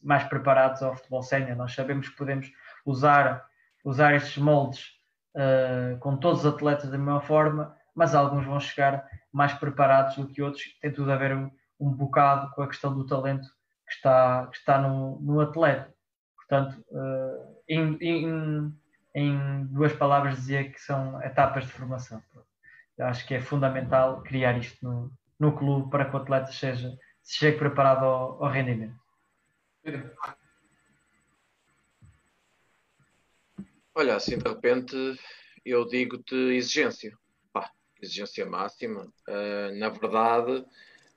[SPEAKER 3] mais preparados ao futebol sénior. Nós sabemos que podemos usar, usar estes moldes uh, com todos os atletas da mesma forma, mas alguns vão chegar mais preparados do que outros. Tem tudo a ver um, um bocado com a questão do talento que está, que está no, no atleta. Portanto, uh, em, em, em, duas palavras, dizia que são etapas de formação. Eu acho que é fundamental criar isto no, no clube para que o atleta seja, se chegue preparado ao, ao rendimento.
[SPEAKER 4] Olha, assim de repente eu digo-te exigência. Pá, exigência máxima. Uh, na verdade,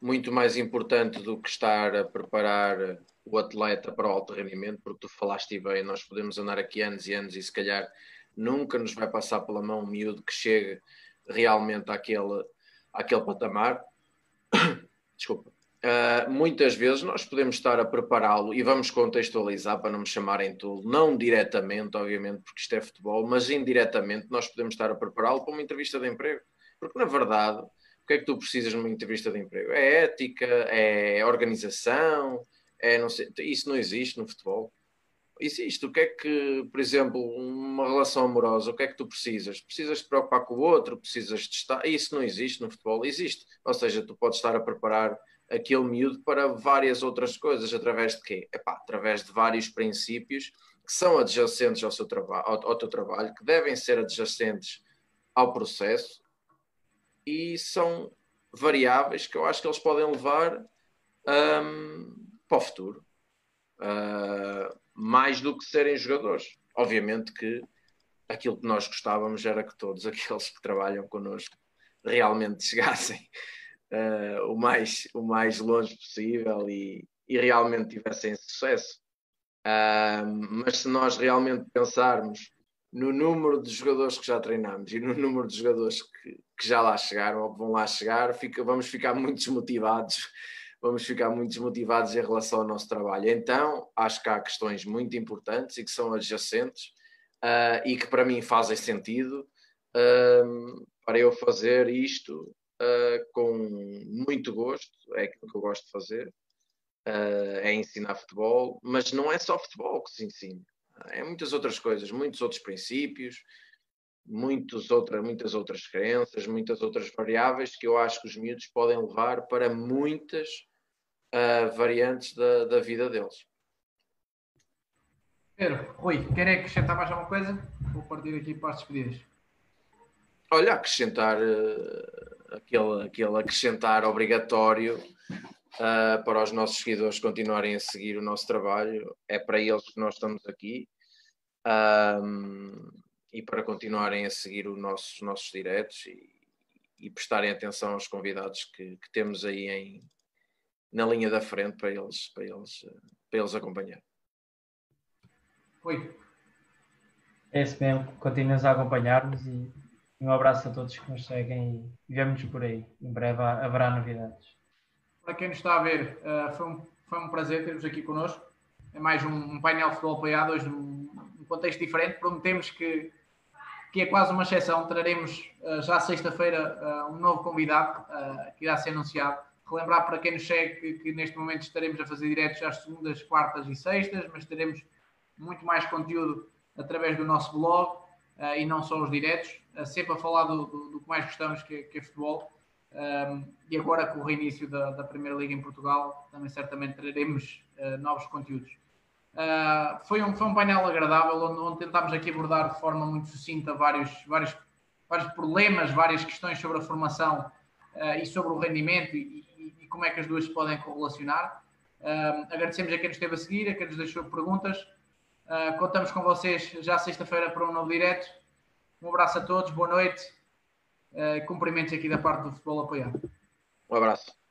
[SPEAKER 4] muito mais importante do que estar a preparar o atleta para o alto rendimento, porque tu falaste bem, nós podemos andar aqui anos e anos e se calhar nunca nos vai passar pela mão um miúdo que chegue realmente àquele, àquele patamar. Desculpa. Uh, muitas vezes nós podemos estar a prepará-lo e vamos contextualizar para não me chamarem tolo, não diretamente, obviamente, porque isto é futebol, mas indiretamente nós podemos estar a prepará-lo para uma entrevista de emprego. Porque, na verdade, o que é que tu precisas numa entrevista de emprego? É ética, é organização, é não sei, isso não existe no futebol. Existe. O que é que, por exemplo, uma relação amorosa, o que é que tu precisas? Precisas te preocupar com o outro, precisas de estar. Isso não existe no futebol. Existe. Ou seja, tu podes estar a preparar aquele miúdo para várias outras coisas, através de quê? Epá, através de vários princípios que são adjacentes ao, seu trabalho, ao, ao teu trabalho, que devem ser adjacentes ao processo e são variáveis que eu acho que eles podem levar um, para o futuro. Uh, mais do que serem jogadores. Obviamente que aquilo que nós gostávamos era que todos aqueles que trabalham connosco realmente chegassem uh, o, mais, o mais longe possível e, e realmente tivessem sucesso. Uh, mas se nós realmente pensarmos no número de jogadores que já treinamos e no número de jogadores que, que já lá chegaram ou que vão lá chegar, fica, vamos ficar muito desmotivados. Vamos ficar muito desmotivados em relação ao nosso trabalho. Então, acho que há questões muito importantes e que são adjacentes uh, e que para mim fazem sentido uh, para eu fazer isto uh, com muito gosto, é aquilo que eu gosto de fazer, é ensinar futebol, mas não é só futebol que se ensina, é muitas outras coisas, muitos outros princípios, muitos outra, muitas outras crenças, muitas outras variáveis que eu acho que os miúdos podem levar para muitas uh, variantes da, da vida deles.
[SPEAKER 2] Pedro, Rui, quer acrescentar mais alguma coisa? Vou partir aqui para as despedidas.
[SPEAKER 4] Olha, acrescentar uh, aquele, aquele acrescentar obrigatório uh, para os nossos seguidores continuarem a seguir o nosso trabalho. É para eles que nós estamos aqui. Um, e para continuarem a seguir os nossos, nossos diretos e, e prestarem atenção aos convidados que, que, temos aí em, na linha da frente para eles, para eles, para eles acompanhar.
[SPEAKER 2] Oi.
[SPEAKER 3] É esse mesmo, continuas a acompanhar-nos e um abraço a todos que nos seguem e vemos por aí. Em breve haverá novidades.
[SPEAKER 2] Para quem nos está a ver, uh, foi, um, foi um prazer ter-vos aqui connosco. É mais um, um painel de futebol apoiado, hoje num, num, contexto diferente. Prometemos que, que é quase uma exceção. Traremos uh, já sexta-feira uh, um novo convidado que irá ser anunciado. Relembrar para quem nos segue que, que, neste momento estaremos a fazer diretos às segundas, quartas e sextas, mas teremos muito mais conteúdo através do nosso blog uh, e não só os diretos, uh, sempre a falar do, do, do, que mais gostamos, que, que é futebol. Um, ehm, e agora com o reinício da, da, Primeira Liga em Portugal, também certamente traremos uh, novos conteúdos. foi, um, foi um painel agradável, onde, onde tentámos aqui abordar de forma muito sucinta vários, vários, vários problemas, várias questões sobre a formação e sobre o rendimento e, como é que as duas podem correlacionar. Agradecemos a quem nos esteve a seguir, a quem nos deixou perguntas. Uh, contamos com vocês já sexta-feira para um novo direto. Um abraço a todos, boa noite. Uh, cumprimentos aqui da parte do futebol apoiado.
[SPEAKER 4] Um abraço.